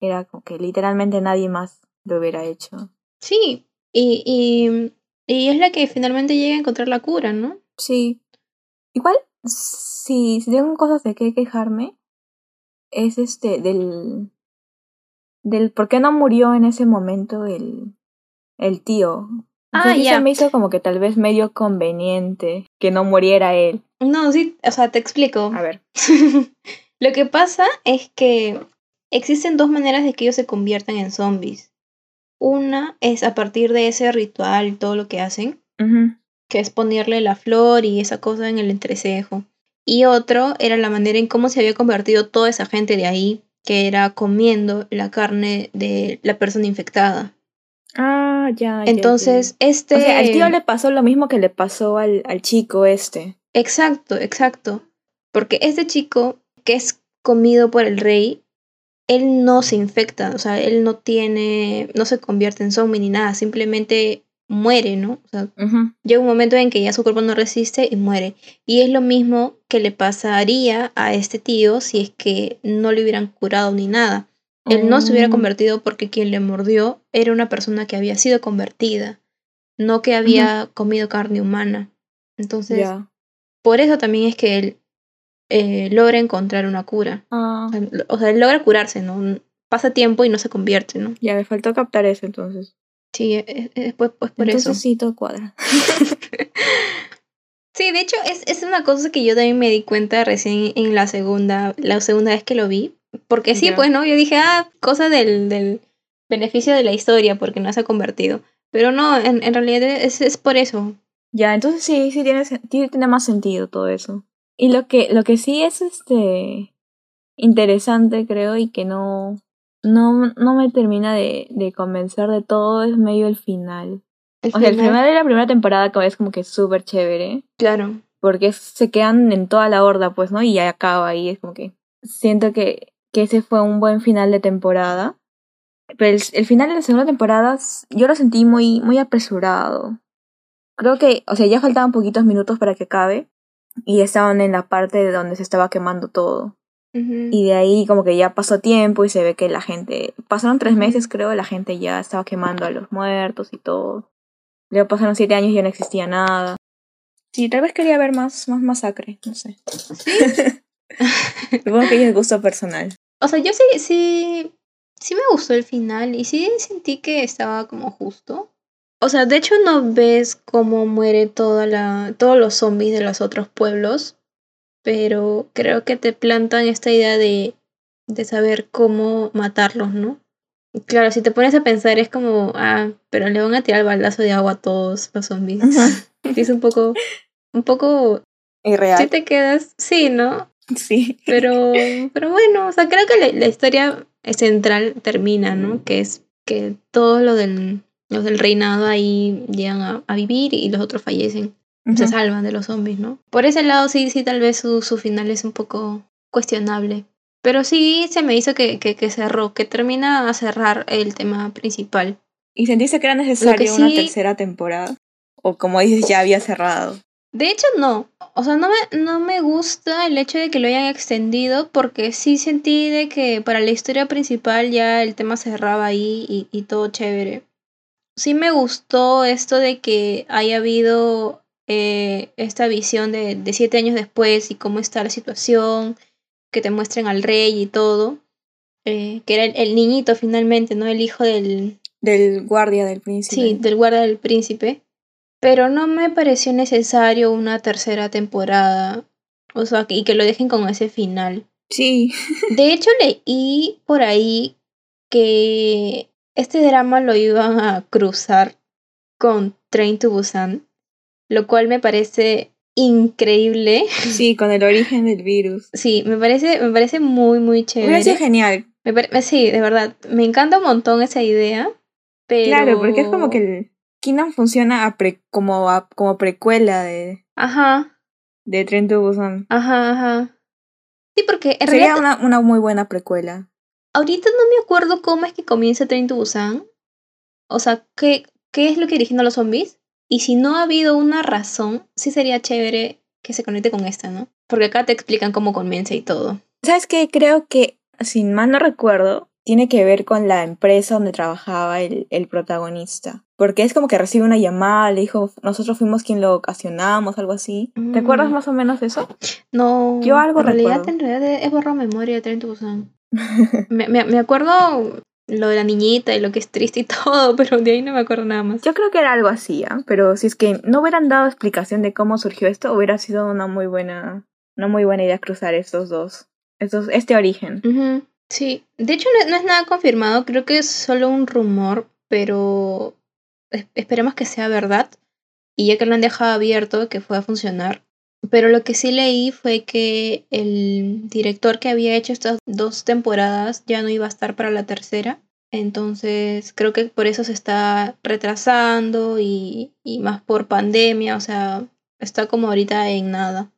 era como que literalmente nadie más lo hubiera hecho. Sí, y, y, y es la que finalmente llega a encontrar la cura, ¿no? Sí. Igual, si, si tengo cosas de qué quejarme, es este, del, del por qué no murió en ese momento el, el tío. Ah, ya. Me hizo como que tal vez medio conveniente que no muriera él. No, sí, o sea, te explico. A ver. (laughs) Lo que pasa es que Existen dos maneras de que ellos se conviertan en zombies. Una es a partir de ese ritual y todo lo que hacen, que es ponerle la flor y esa cosa en el entrecejo. Y otro era la manera en cómo se había convertido toda esa gente de ahí, que era comiendo la carne de la persona infectada. Ah, ya. Entonces, este... O sea, al tío le pasó lo mismo que le pasó al, al chico este. Exacto, exacto. Porque este chico, que es comido por el rey, él no se infecta, o sea, él no tiene, no se convierte en zombie ni nada, simplemente muere, ¿no? O sea, llega un momento en que ya su cuerpo no resiste y muere. Y es lo mismo que le pasaría a este tío si es que no le hubieran curado ni nada. Él no se hubiera oh. convertido porque quien le mordió era una persona que había sido convertida, no que había comido carne humana. Entonces, por eso también es que él eh, logra encontrar una cura. Ah. O sea, él logra curarse, ¿no? Pasa tiempo y no se convierte, ¿no? Ya, me faltó captar eso entonces. Sí, e, e, es, pues, pues por entonces, eso. sí, todo cuadra. (laughs) sí, de hecho, es, es una cosa que yo también me di cuenta recién en la segunda, la segunda vez que lo vi. Porque sí, pues, ¿no? Yo dije, ah, cosa del, del beneficio de la historia, porque no se ha convertido. Pero no, en, en realidad es, es por eso. Ya, entonces sí, sí tiene, tiene más sentido todo eso. Y lo que, lo que sí es este interesante, creo, y que no, no, no me termina de, de convencer de todo, es medio el final. o sea, el final de la primera temporada es como que súper chévere. Claro. Porque se quedan en toda la horda, pues, ¿no? Y ya acaba ahí, es como que siento que, que ese fue un buen final de temporada. Pero el, el, final de la segunda temporada yo lo sentí muy, muy apresurado. Creo que, o sea, ya faltaban poquitos minutos para que acabe y estaban en la parte de donde se estaba quemando todo. Y de ahí como que ya pasó tiempo y se ve que la gente, pasaron tres meses creo, la gente ya estaba quemando a los muertos y todo. Luego pasaron siete años y ya no existía nada. Sí, tal vez quería ver más, más masacre, no sé. (laughs) (laughs) Supongo que es gusto personal. O sea, yo sí, sí, sí me gustó el final y sí sentí que estaba como justo. O sea, de hecho no ves cómo muere toda la, todos los zombies de los otros pueblos, pero creo que te plantan esta idea de, de saber cómo matarlos, ¿no? Claro, si te pones a pensar es como, ah, pero le van a tirar el baldazo de agua a todos los zombies. es un poco, un poco... Irreal. Si te quedas, sí, ¿no? Sí. Pero, pero bueno, o sea, creo que la, la historia central termina, ¿no? Que es que todo lo del los del reinado ahí llegan a, vivir y los otros fallecen. Se salvan de los zombies, ¿no? Por ese lado sí, sí, tal vez su, su final es un poco cuestionable. Pero sí se me hizo que, que, que, cerró, que termina a cerrar el tema principal. ¿Y sentiste que era necesario una tercera temporada? ¿O como dices, ya había cerrado? De hecho, no. O sea, no me, no me gusta el hecho de que lo hayan extendido porque sí sentí de que para la historia principal ya el tema cerraba ahí y, y todo chévere sí me gustó esto de que haya habido eh, esta visión de, de, siete años después y cómo está la situación, que te muestren al rey y todo, eh, que era el, niñito finalmente, ¿no? El hijo del, del guardia del príncipe. Sí, del guardia del príncipe. Pero no me pareció necesario una tercera temporada. O sea, y que lo dejen con ese final. Sí. (laughs) De hecho, leí por ahí que este drama lo iban a cruzar con Train to Busan, lo cual me parece increíble. Sí, con el origen del virus. Sí, me parece, me parece muy, muy chévere. Me parece genial. sí, de verdad, me encanta un montón esa idea. Pero... Claro, porque es como que el Kingdom funciona como, como precuela de... Ajá. De Train to Busan. Ajá, ajá. Sí, porque en Sería realidad... una, una muy buena precuela. Ahorita no me acuerdo cómo es que comienza Train to Busan. O sea, ¿qué, ¿qué es lo que originó a los zombies? Y si no ha habido una razón, sí sería chévere que se conecte con esta, ¿no? Porque acá te explican cómo comienza y todo. ¿Sabes qué? Creo que, sin mal no recuerdo, tiene que ver con la empresa donde trabajaba el, el protagonista. Porque es como que recibe una llamada, le dijo, nosotros fuimos quien lo ocasionamos, algo así. ¿Te mm. acuerdas más o menos de eso? No. Yo algo en realidad, En realidad he borrado memoria de Tren Busan. (laughs) me, me, me acuerdo lo de la niñita y lo que es triste y (laughs) todo, pero de ahí no me acuerdo nada más. Yo creo que era algo así, ¿ah? pero si es que no hubieran dado explicación de cómo surgió esto, hubiera sido una muy buena, una muy buena idea cruzar estos dos, estos, este origen. Sí, de hecho no, es nada confirmado, creo que es solo un rumor, pero esperemos que sea verdad. Y ya que lo han dejado abierto, que pueda funcionar. Pero lo que sí leí fue que el director que había hecho estas dos temporadas ya no iba a estar para la tercera. Entonces creo que por eso se está retrasando y, y más por pandemia, o sea, está como ahorita en nada.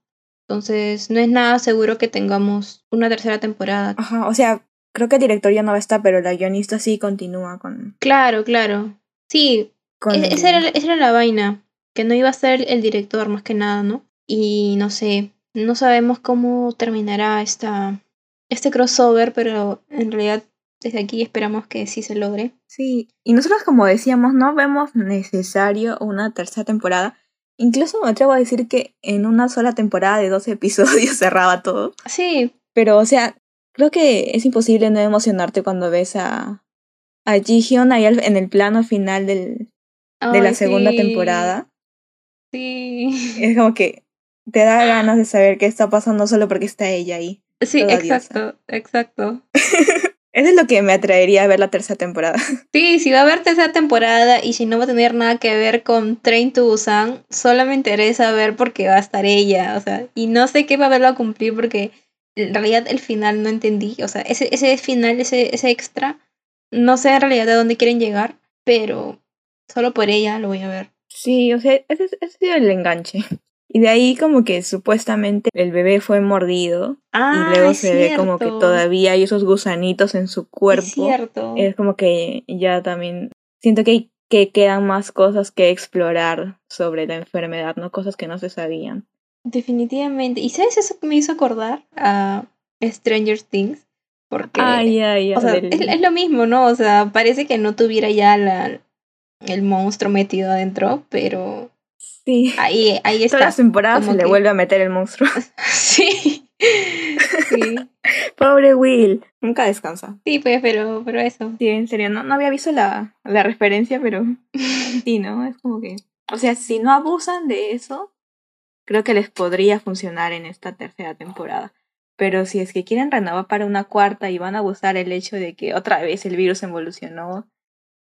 Entonces no es nada seguro que tengamos una tercera temporada. Ajá, o sea, creo que el director ya no va a estar, pero la guionista sí continúa con... Claro, claro. Sí, e-, esa, era, esa era la vaina, que no iba a ser el director más que nada, ¿no? Y no sé, no sabemos cómo terminará esta, este crossover, pero en realidad desde aquí esperamos que sí se logre. Sí, y nosotros como decíamos, no vemos necesario una tercera temporada. Incluso me atrevo a decir que en una sola temporada de 12 (laughs) episodios cerraba todo. Sí. Pero, o sea, creo que es imposible no emocionarte cuando ves a, a Ji-hyun ahí en el plano final del, de la segunda temporada. Sí. Es como que te da ganas de saber qué está pasando solo porque está ella ahí. Sí, exacto, exacto. (laughs) Eso es lo que me atraería a ver la tercera temporada. (laughs) Sí, si va a haber tercera temporada y si no va a tener nada que ver con Train to Busan, solo me interesa ver porque va a estar ella, o sea, y no sé qué va a cumplir porque en realidad el final no entendí, o sea, ese, ese final, ese, ese extra, no sé en realidad a dónde quieren llegar, pero solo por ella lo voy a ver. Sí, o sea, ese, ese ha sido el enganche. Y de ahí como que supuestamente el bebé fue mordido ah, y luego se ve como que todavía hay esos gusanitos en su cuerpo. Es cierto. Es como que ya también siento que, que quedan más cosas que explorar sobre la enfermedad, ¿no? Cosas que no se sabían. Definitivamente. ¿Y sabes eso que me hizo acordar a Stranger Things? Porque ay, ay, o sea, es, lo mismo, ¿no? O sea, parece que no tuviera ya la, el monstruo metido adentro, pero Sí. Ahí, ahí está. Todas las temporadas se le vuelve a meter el monstruo. (laughs) sí. sí. Pobre Will. Nunca descansa. Sí, pues, pero, pero eso. Sí, en serio, no, no había visto la, la referencia, pero (laughs) sí, ¿no? Es como que. O sea, si no abusan de eso, creo que les podría funcionar en esta tercera temporada. Pero si es que quieren renovar para una cuarta y van a abusar el hecho de que otra vez el virus evolucionó,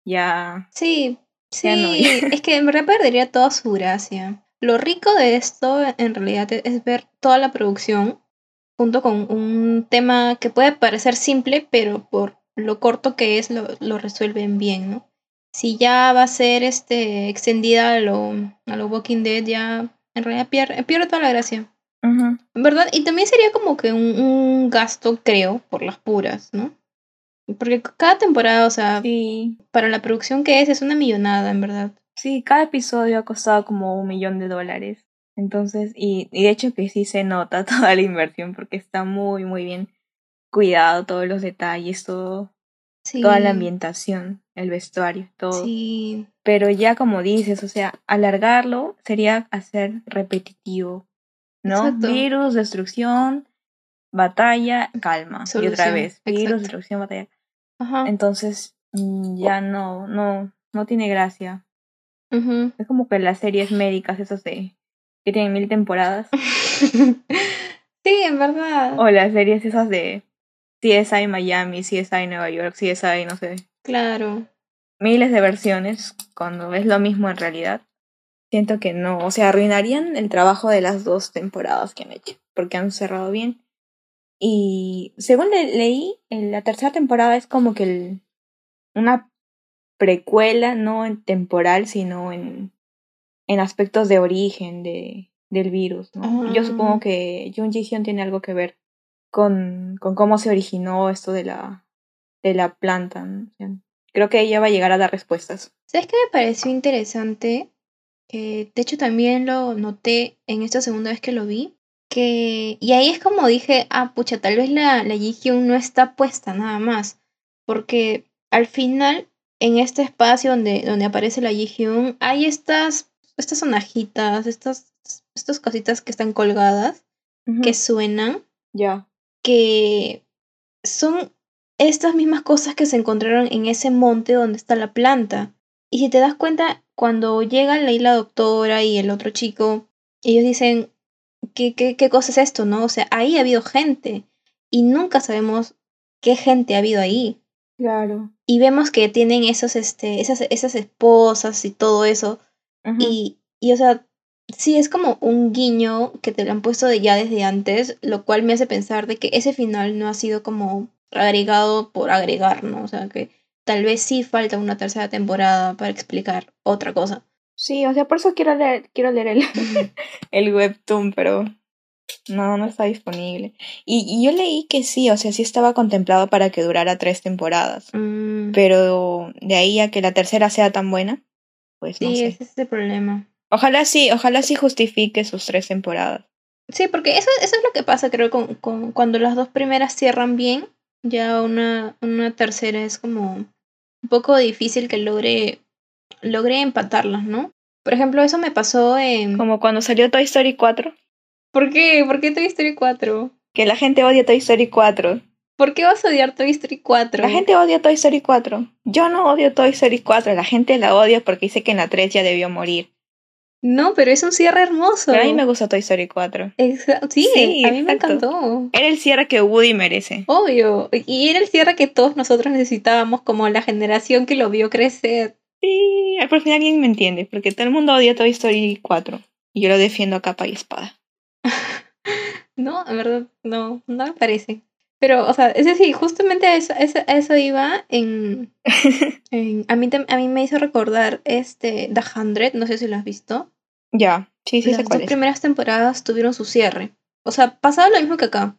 ya. Sí, (laughs) Sí, es que en verdad perdería toda su gracia. Lo rico de esto en realidad es ver toda la producción junto con un tema que puede parecer simple, pero por lo corto que es lo, lo resuelven bien, ¿no? Si ya va a ser este extendida a lo, a lo Walking Dead, ya en realidad pierde, pierde toda la gracia. En ¿Verdad? Y también sería como que un, un gasto, creo, por las puras, ¿no? Porque cada temporada, o sea, para la producción que es, es una millonada, en verdad. Sí, cada episodio ha costado como un millón de dólares. Entonces, y, y de hecho que sí se nota (laughs) toda la inversión porque está muy, muy bien cuidado, todos los detalles, todo, toda la ambientación, el vestuario, todo. Sí. Pero ya como dices, o sea, alargarlo sería hacer repetitivo, ¿no? Virus, destrucción, batalla, calma. Y otra vez, virus, destrucción, batalla. Ajá. Entonces, mm, ya no, no, no tiene gracia. Es como que las series médicas, esos de que tienen mil temporadas. (laughs) sí, en verdad. O las series esas de CSI Miami, CSI Nueva York, CSI, no sé. Claro. Miles de versiones cuando es lo mismo en realidad. Siento que no, o sea, arruinarían el trabajo de las dos temporadas que han hecho, porque han cerrado bien. Y según leí, en la tercera temporada es como que el, una precuela, no en temporal, sino en, en aspectos de origen de, del virus. ¿no? Yo supongo ah. que Jun Ji Hyun tiene algo que ver con, con cómo se originó esto de la, de la planta. Creo que ella va a llegar a dar respuestas. ¿Sabes qué me pareció interesante? Que de hecho también lo noté en esta segunda vez que lo vi. Que, y ahí es como dije, ah, pucha, tal vez la, la Hyun no está puesta nada más. Porque al final en este espacio donde, donde aparece la Ji-hyun, hay estas, estas sonajitas, estas, estas cositas que están colgadas, que suenan. Ya. Que son estas mismas cosas que se encontraron en ese monte donde está la planta. Y si te das cuenta, cuando llega la isla doctora y el otro chico, ellos dicen, ¿qué, qué, qué cosa es esto? ¿No? O sea, ahí ha habido gente. Y nunca sabemos qué gente ha habido ahí. Claro. Y vemos que tienen esos, este, esas, esas esposas y todo eso. y, y, o sea, sí es como un guiño que te lo han puesto de ya desde antes, lo cual me hace pensar de que ese final no ha sido como agregado por agregar, ¿no? O sea, que tal vez sí falta una tercera temporada para explicar otra cosa. Sí, o sea, por eso quiero leer, quiero leer el, (laughs) el webtoon, pero no, no está disponible. Y, yo leí que sí, o sea, sí estaba contemplado para que durara tres temporadas. Mm. Pero de ahí a que la tercera sea tan buena, pues no sí, sé. ese es el problema. Ojalá sí, ojalá sí justifique sus tres temporadas. Sí, porque eso, eso es lo que pasa, creo, con, con cuando las dos primeras cierran bien, ya una, una tercera es como un poco difícil que logre, logre empatarlas, ¿no? Por ejemplo, eso me pasó en... Como cuando salió Toy Story 4. ¿Por qué? ¿Por qué Toy Story 4? Que la gente odia Toy Story 4. ¿Por qué vas a odiar Toy Story 4? La gente odia Toy Story 4. Yo no odio Toy Story 4. La gente la odia porque dice que en la 3 ya debió morir. No, pero es un cierre hermoso. a mí me gusta Toy Story 4. sí, a mí me encantó. Era el cierre que Woody merece. Obvio. Y era el cierre que todos nosotros necesitábamos como la generación que lo vio crecer. Sí, por fin alguien me entiende, porque todo el mundo odia Toy Story 4. Y yo lo defiendo a capa y espada. (laughs) no, en verdad, no, no me parece. Pero, o sea, es decir, justamente eso, eso, eso iba en, (laughs) a, mí, a mí me hizo recordar este The Hundred, no sé si lo has visto. Ya, sí, sí, Las dos primeras temporadas tuvieron su cierre. O sea, pasaba lo mismo que acá.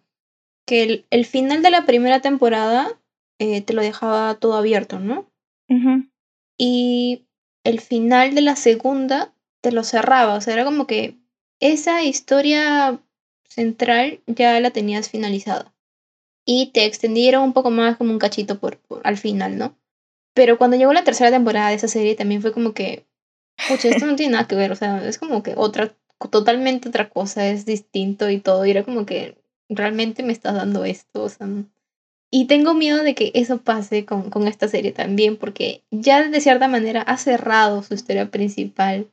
Que el, el final de la primera temporada eh, te lo dejaba todo abierto, ¿no? Y el final de la segunda te lo cerraba. O sea, era como que esa historia central ya la tenías finalizada. Y te extendieron un poco más como un cachito por, al final, ¿no? Pero cuando llegó la tercera temporada de esa serie también fue como que, pucha, esto no tiene nada que ver, o sea, es como que otra, totalmente otra cosa, es distinto y todo. Y era como que realmente me estás dando esto, o sea. Y tengo miedo de que eso pase con, con esta serie también, porque ya de cierta manera ha cerrado su historia principal.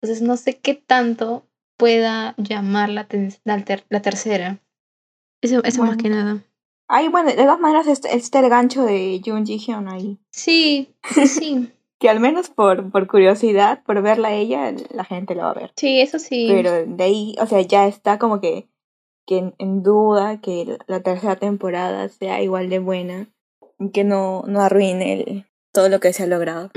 Entonces no sé qué tanto pueda llamar la, la, tercera. Eso, eso más que nada. Ay, bueno, de todas maneras este, este el gancho de Jun Ji Hyun ahí. Sí, sí, sí. (laughs) que al menos por, por curiosidad, por verla a ella, la gente lo va a ver. Sí, eso sí. Pero de ahí, o sea, ya está como que, que en, duda que la tercera temporada sea igual de buena y que no, no arruine todo lo que se ha logrado.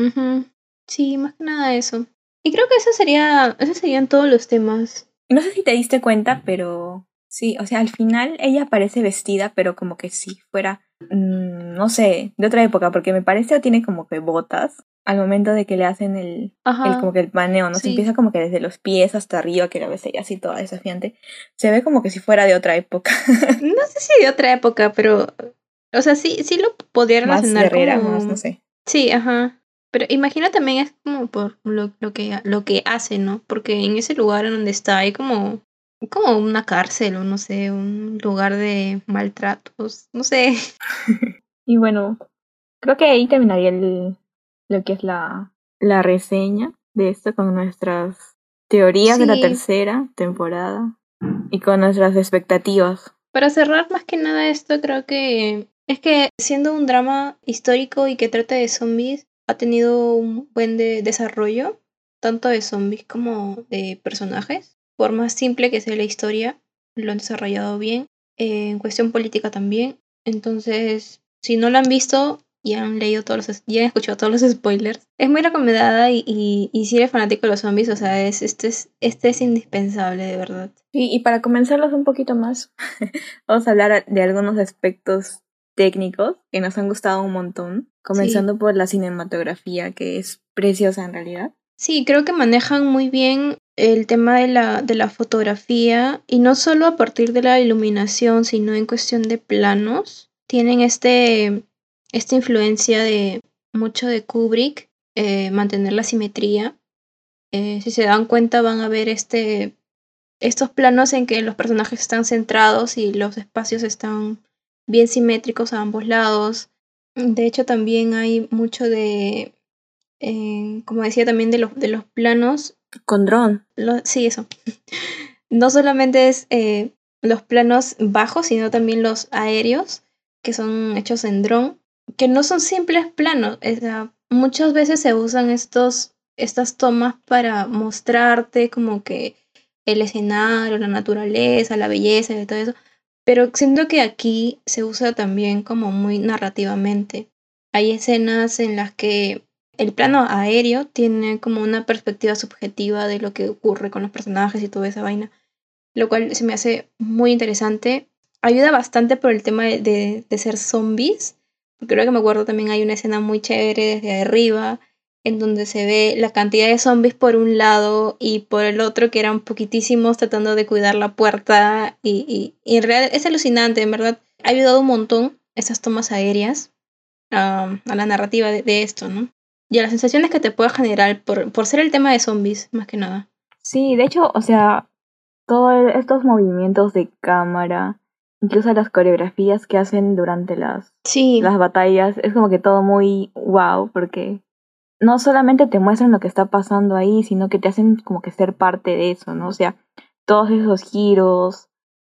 Sí, más que nada eso. Y creo que eso sería, esos serían todos los temas. No sé si te diste cuenta, pero sí, o sea, al final ella parece vestida, pero como que si fuera, mm, no sé, de otra época, porque me parece que tiene como que botas al momento de que le hacen el, el como que el paneo, ¿no? Se empieza como que desde los pies hasta arriba, que la ves ella así toda desafiante. Se ve como que si fuera de otra época. (laughs) no sé si de otra época, pero, o sea, sí, sí lo podría relacionar más más, no sé. Sí, ajá. Pero imagino también es como por lo, lo, que, lo que hace, ¿no? Porque en ese lugar en donde está hay como, como una cárcel o no sé, un lugar de maltratos, no sé. (laughs) y bueno, creo que ahí terminaría el, lo que es la, la reseña de esto con nuestras teorías de la tercera temporada y con nuestras expectativas. Para cerrar más que nada esto, creo que es que siendo un drama histórico y que trata de zombies, ha tenido un buen de desarrollo, tanto de zombies como de personajes. Por más simple que sea la historia, lo han desarrollado bien. Eh, en cuestión política también. Entonces, si no lo han visto y han leído todos los, y han escuchado todos los spoilers, es muy recomendada y, y, si eres fanático de los zombies, o sea, es, este, es, este es indispensable, de verdad. y para comenzarlos un poquito más, (laughs) vamos a hablar de algunos aspectos técnicos que nos han gustado un montón, comenzando por la cinematografía, que es preciosa en realidad. Sí, creo que manejan muy bien el tema de la, de la fotografía y no solo a partir de la iluminación, sino en cuestión de planos. Tienen este, esta influencia de mucho de Kubrick, eh, mantener la simetría. Eh, si se dan cuenta van a ver este, estos planos en que los personajes están centrados y los espacios están bien simétricos a ambos lados. De hecho, también hay mucho de, eh, como decía, también de los, de los planos. Con dron. sí, eso. no solamente es eh, los planos bajos, sino también los aéreos, que son hechos en dron, que no son simples planos. muchas veces se usan estos, estas tomas para mostrarte como que el escenario, la naturaleza, la belleza y todo eso, pero siento que aquí se usa también como muy narrativamente. Hay escenas en las que el plano aéreo tiene como una perspectiva subjetiva de lo que ocurre con los personajes y toda esa vaina, lo cual se me hace muy interesante. Ayuda bastante por el tema de, de, ser zombies, porque creo que me acuerdo también hay una escena muy chévere desde arriba, en donde se ve la cantidad de zombies por un lado y por el otro que eran poquitísimos tratando de cuidar la puerta y, y, en realidad es alucinante, en verdad ha ayudado un montón esas tomas aéreas a la narrativa de, esto, ¿no? Y a las sensaciones que te puede generar por, por ser el tema de zombies, más que nada. Sí, de hecho, o sea, todos estos movimientos de cámara, incluso las coreografías que hacen durante las, las batallas, es como que todo muy wow, porque no solamente te muestran lo que está pasando ahí, sino que te hacen como que ser parte de eso, ¿no? O sea, todos esos giros,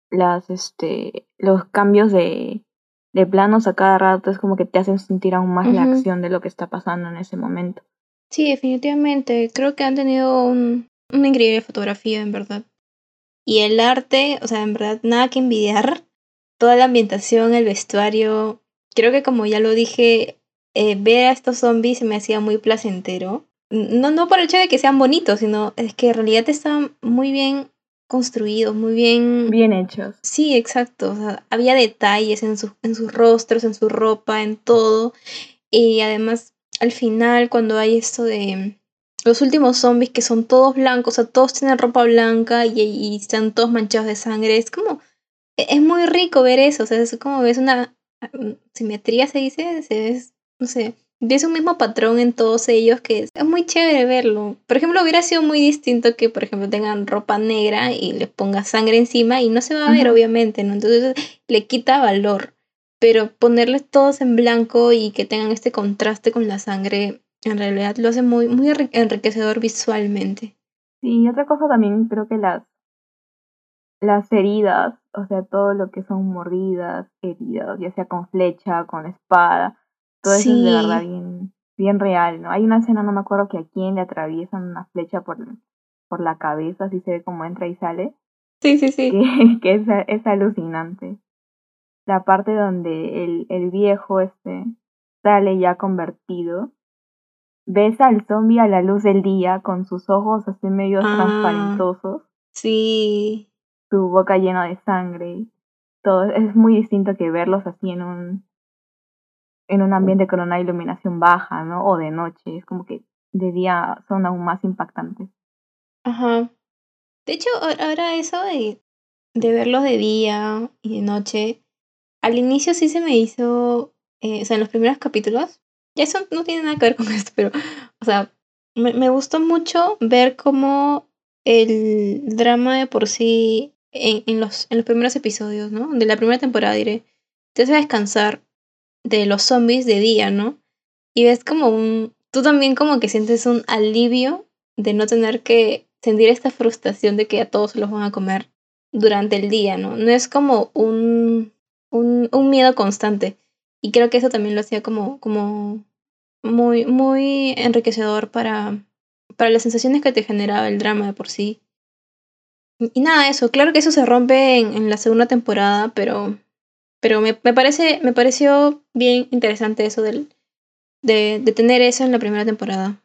las, este, los cambios de, de planos a cada rato es como que te hacen sentir aún más la acción de lo que está pasando en ese momento. Sí, definitivamente. Creo que han tenido un, una increíble fotografía, en verdad. Y el arte, o sea, en verdad, nada que envidiar. Toda la ambientación, el vestuario. Creo que como ya lo dije, eh, ver a estos zombies me hacía muy placentero. No, no por el hecho de que sean bonitos, sino es que en realidad están muy bien construidos, muy bien... Bien hechos. Sí, exacto. había detalles en, en sus rostros, en su ropa, en todo. Y además, al final, cuando hay esto de los últimos zombies que son todos blancos, o sea, todos tienen ropa blanca y, y están todos manchados de sangre, es como... E, es muy rico ver eso, o sea, es como ves una mm, simetría, se dice, se ve no sé, ves un mismo patrón en todos ellos que es muy chévere verlo. Por ejemplo, hubiera sido muy distinto que, por ejemplo, tengan ropa negra y les ponga sangre encima y no se va a ver, obviamente, ¿no? Entonces le quita valor. Pero ponerles todos en blanco y que tengan este contraste con la sangre, en realidad lo hace muy, muy enriquecedor visualmente. Sí, y otra cosa también creo que las, las heridas, o sea, todo lo que son mordidas, heridas, ya sea con flecha, con espada, todo eso es de verdad bien, bien real, ¿no? Hay una escena, no me acuerdo que a quién le atraviesan una flecha por, por la cabeza, así se ve como entra y sale. Sí, sí, sí. (laughs) Que, es, es, alucinante. La parte donde el, el viejo este sale ya convertido. Ves al zombie a la luz del día con sus ojos así medio ah, transparentosos. Sí. Su boca llena de sangre. Todo es muy distinto que verlos así en un en un ambiente con una iluminación baja, ¿no? O de noche, es como que de día son aún más impactantes. Ajá. De hecho, ahora eso de, de verlos de día y de noche, al inicio sí se me hizo, eh, o sea, en los primeros capítulos, ya eso no tiene nada que ver con (laughs) esto, pero, o sea, me, me gustó mucho ver cómo el drama de por sí en, en, los, en los primeros episodios, ¿no? De la primera temporada, diré, te hace descansar de los zombies de día, ¿no? y ves como un, tú también como que sientes un alivio de no tener que sentir esta frustración de que a todos los van a comer durante el día, ¿no? No es como un, un, un miedo constante. Y creo que eso también lo hacía como, como muy, muy enriquecedor para, para las sensaciones que te generaba el drama de por sí. Y nada, eso, claro que eso se rompe en, en la segunda temporada, pero, pero me, me, parece, me pareció bien interesante eso del, de, de tener eso en la primera temporada.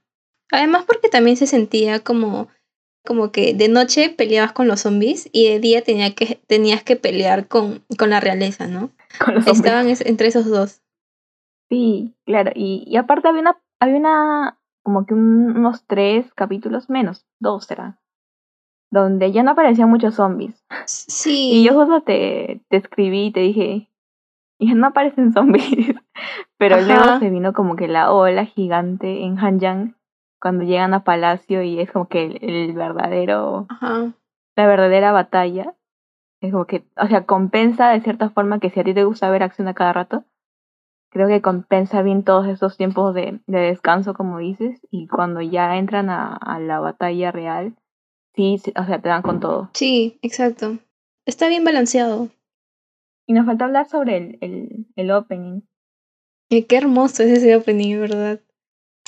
Además porque también se sentía como, como que de noche peleabas con los zombies y de día tenía que, tenías que pelear con, con la realeza, ¿no? (laughs) Estaban entre esos dos. Sí, claro. Y, y aparte había una, había una, como que unos tres capítulos menos, dos será, donde ya no aparecían muchos zombies. Sí. (laughs) Y yo justo te, te escribí y te dije, ya no aparecen (laughs) zombies. Pero luego se vino como que la ola gigante en Hanyang cuando llegan a Palacio y es como que el, verdadero, Ajá. la verdadera batalla. Es como que, o sea, compensa de cierta forma que si a ti te gusta ver acción a cada rato, creo que compensa bien todos estos tiempos de, de descanso, como dices, y cuando ya entran a, a la batalla real, sí, o sea, te dan con todo. Sí, exacto. Está bien balanceado. Y nos falta hablar sobre el, el, el opening. qué hermoso es ese opening, ¿verdad?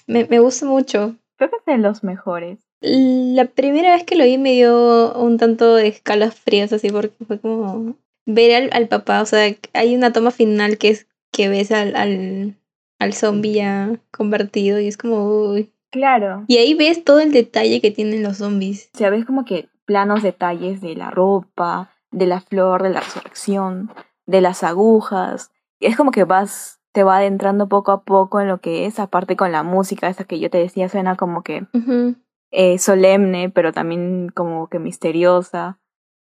Me, me gusta mucho. Creo que es de los mejores. La primera vez que lo vi me dio un tanto de escalas frías, así, porque fue como ver al, al papá, o sea, hay una toma final que es que ves al, al, al zombie ya convertido y es como, uy. Claro. Y ahí ves todo el detalle que tienen los zombies. O sea, ves como que planos detalles de la ropa, de la flor, de la resurrección, de las agujas. Y es como que vas, te va adentrando poco a poco en lo que es, aparte con la música, esa que yo te decía, suena como que eh, solemne, pero también como que misteriosa,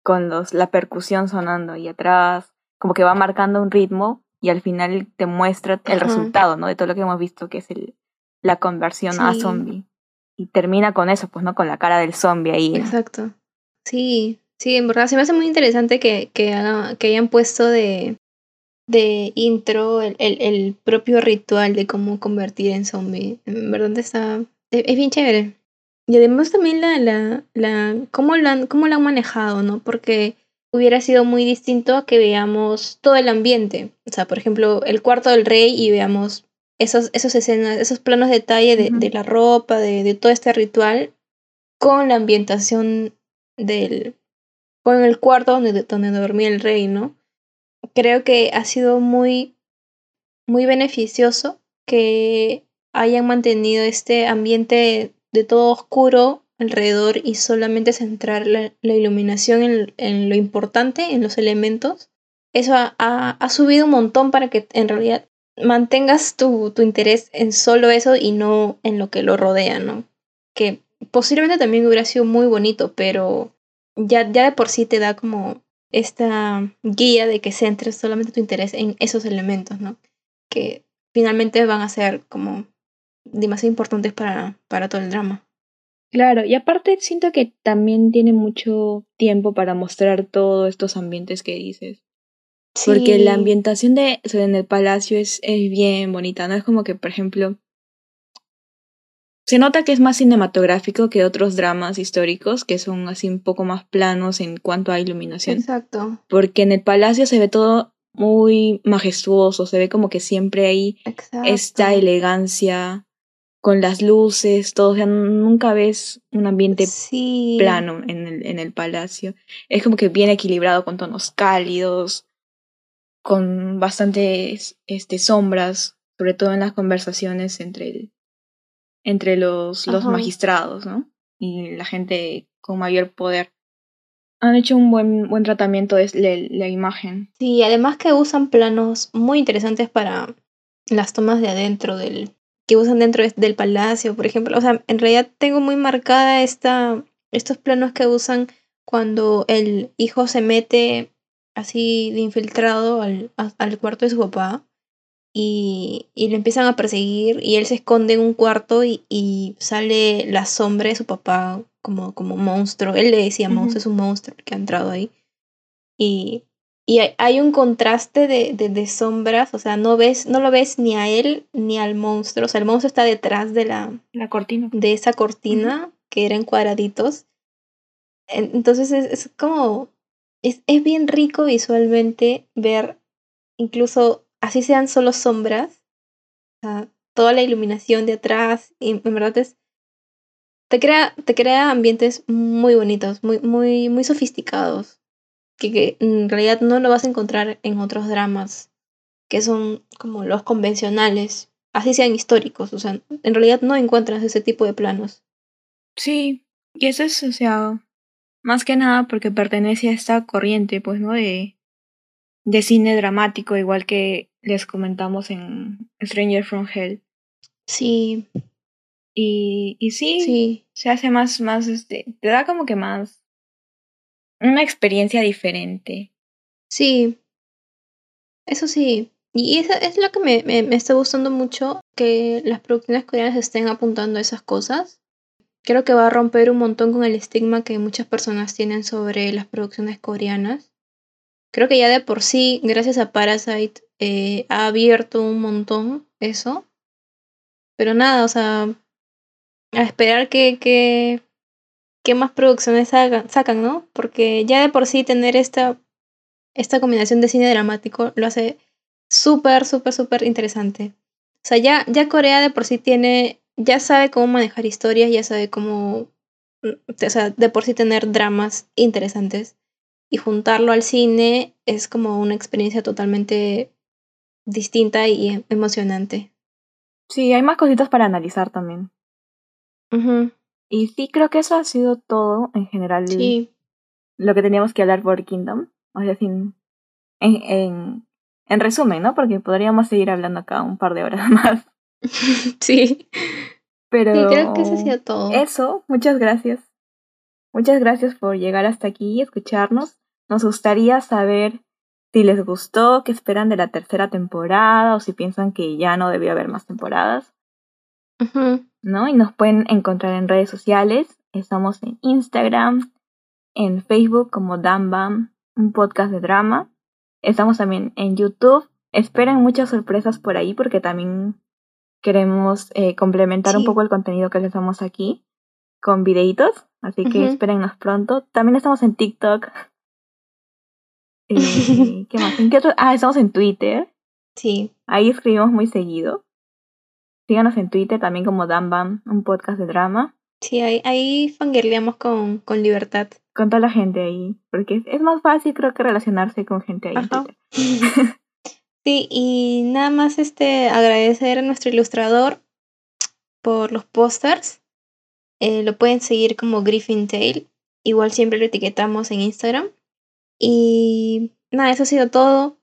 con los, la percusión sonando ahí atrás, como que va marcando un ritmo y al final te muestra el resultado, ¿no? De todo lo que hemos visto, que es el, la conversión a zombie. Y termina con eso, pues, ¿no? Con la cara del zombie ahí. Exacto. Sí, sí, en verdad se me hace muy interesante que, que, haga- que hayan puesto de, de intro el, el, el propio ritual de cómo convertir en zombie. En verdad está. Es, es bien chévere. Y además también la, la, la, cómo lo han, cómo lo han manejado, ¿no? Porque hubiera sido muy distinto a que veamos todo el ambiente. O sea, por ejemplo, el cuarto del rey y veamos esos, esos escenas, esos planos de detalle de, Ujú. de la ropa, de, de todo este ritual, con la ambientación del. con el cuarto donde, donde dormía el rey, ¿no? Creo que ha sido muy. muy beneficioso que hayan mantenido este ambiente de todo oscuro alrededor y solamente centrar la, la iluminación en, en, lo importante, en los elementos. Eso ha, ha, ha, subido un montón para que en realidad mantengas tu, tu, interés en solo eso y no en lo que lo rodea, ¿no? Que posiblemente también hubiera sido muy bonito, pero ya, ya de por sí te da como esta guía de que centres solamente tu interés en esos elementos, ¿no? Que finalmente van a ser como demasiado importantes para, para todo el drama. Claro, y aparte siento que también tiene mucho tiempo para mostrar todos estos ambientes que dices. Sí. Porque la ambientación de o sea, en el palacio es, es bien bonita, ¿no? Es como que, por ejemplo, se nota que es más cinematográfico que otros dramas históricos, que son así un poco más planos en cuanto a iluminación. Exacto. Porque en el palacio se ve todo muy majestuoso, se ve como que siempre hay Exacto. esta elegancia con las luces, todo, o sea, nunca ves un ambiente sí. plano en el, en el palacio. Es como que bien equilibrado con tonos cálidos, con bastantes este, sombras, sobre todo en las conversaciones entre, el, entre los, los magistrados, ¿no? Y la gente con mayor poder. Han hecho un buen, buen tratamiento de la, la imagen. Sí, además que usan planos muy interesantes para las tomas de adentro del, que usan dentro del palacio, por ejemplo. O sea, en realidad tengo muy marcada esta, estos planos que usan cuando el hijo se mete así de infiltrado al, a, al cuarto de su papá y, y le empiezan a perseguir y él se esconde en un cuarto y, y sale la sombra de su papá como, como monstruo. Él le decía monstruo, uh -huh. es un monstruo que ha entrado ahí. Y, y hay, un contraste de, de, sombras, o sea, no ves, no lo ves ni a él ni al monstruo, o sea, el monstruo está detrás de la, la cortina. De esa cortina que era en cuadraditos. Entonces es, es como, es, es bien rico visualmente ver, incluso así sean solo sombras, toda la iluminación de atrás, y en verdad es, te crea, te crea ambientes muy bonitos, muy, muy, muy sofisticados que, en realidad no lo vas a encontrar en otros dramas que son como los convencionales, así sean históricos, o sea, en realidad no encuentras ese tipo de planos. Sí, y eso es, o sea, más que nada porque pertenece a esta corriente, pues, ¿no? De, de cine dramático, igual que les comentamos en Stranger from Hell. Sí. Y, y sí, sí, se hace más, más, este, te da como que más una experiencia diferente. Sí, eso sí. Y eso es lo que me, me, está gustando mucho, que las producciones coreanas estén apuntando a esas cosas. Creo que va a romper un montón con el estigma que muchas personas tienen sobre las producciones coreanas. Creo que ya de por sí, gracias a Parasite, eh, ha abierto un montón eso. Pero nada, o sea, a esperar que, más producciones sacan, ¿no? Porque ya de por sí tener esta, esta combinación de cine dramático lo hace súper, súper, súper interesante. O sea, ya, ya Corea de por sí tiene, ya sabe cómo manejar historias, ya sabe cómo, mm, o sea, de por sí tener dramas interesantes. Y juntarlo al cine es como una experiencia totalmente distinta y emocionante. Sí, hay más cositas para analizar también. Y sí, creo que eso ha sido todo en general. Sí. Lo que teníamos que hablar por Kingdom. O sea, sin, en, en, en resumen, ¿no? Porque podríamos seguir hablando acá un par de horas (laughs) más. (laughs) sí. Pero. Sí, creo que eso ha sido todo. Eso, muchas gracias. Muchas gracias por llegar hasta aquí y escucharnos. Nos gustaría saber si les gustó, qué esperan de la tercera temporada o si piensan que ya no debió haber más temporadas. ¿no? Y nos pueden encontrar en redes sociales. Estamos en Instagram, en Facebook como Dambam, un podcast de drama. Estamos también en YouTube. Esperen muchas sorpresas por ahí porque también queremos eh, complementar un poco el contenido que les damos aquí con videitos. Así que espérennos pronto. También estamos en TikTok. (laughs) Eh, ¿Qué más? ¿En qué otro? Ah, estamos en Twitter. Sí. Ahí escribimos muy seguido. Síganos en Twitter también como Dambam, un podcast de drama. Sí, ahí, ahí fangirleamos con, con libertad. Con toda la gente ahí, porque es, más fácil creo que relacionarse con gente ahí. (laughs) sí, y nada más este agradecer a nuestro ilustrador por los pósters. Eh, lo pueden seguir como Griffin Tail. Igual siempre lo etiquetamos en Instagram. Y nada, eso ha sido todo.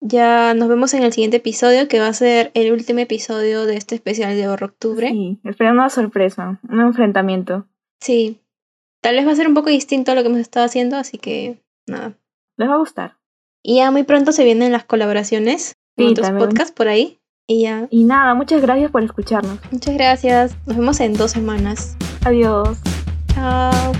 Ya nos vemos en el siguiente episodio, que va a ser el último episodio de este especial de Horror Octubre. Sí, espera una sorpresa, un enfrentamiento. Sí. Tal vez va a ser un poco distinto a lo que hemos estado haciendo, así que nada. Les va a gustar. Y ya muy pronto se vienen las colaboraciones con otros podcasts por ahí. Y ya. Y nada, muchas gracias por escucharnos. Muchas gracias. Nos vemos en dos semanas. Adiós. Chao.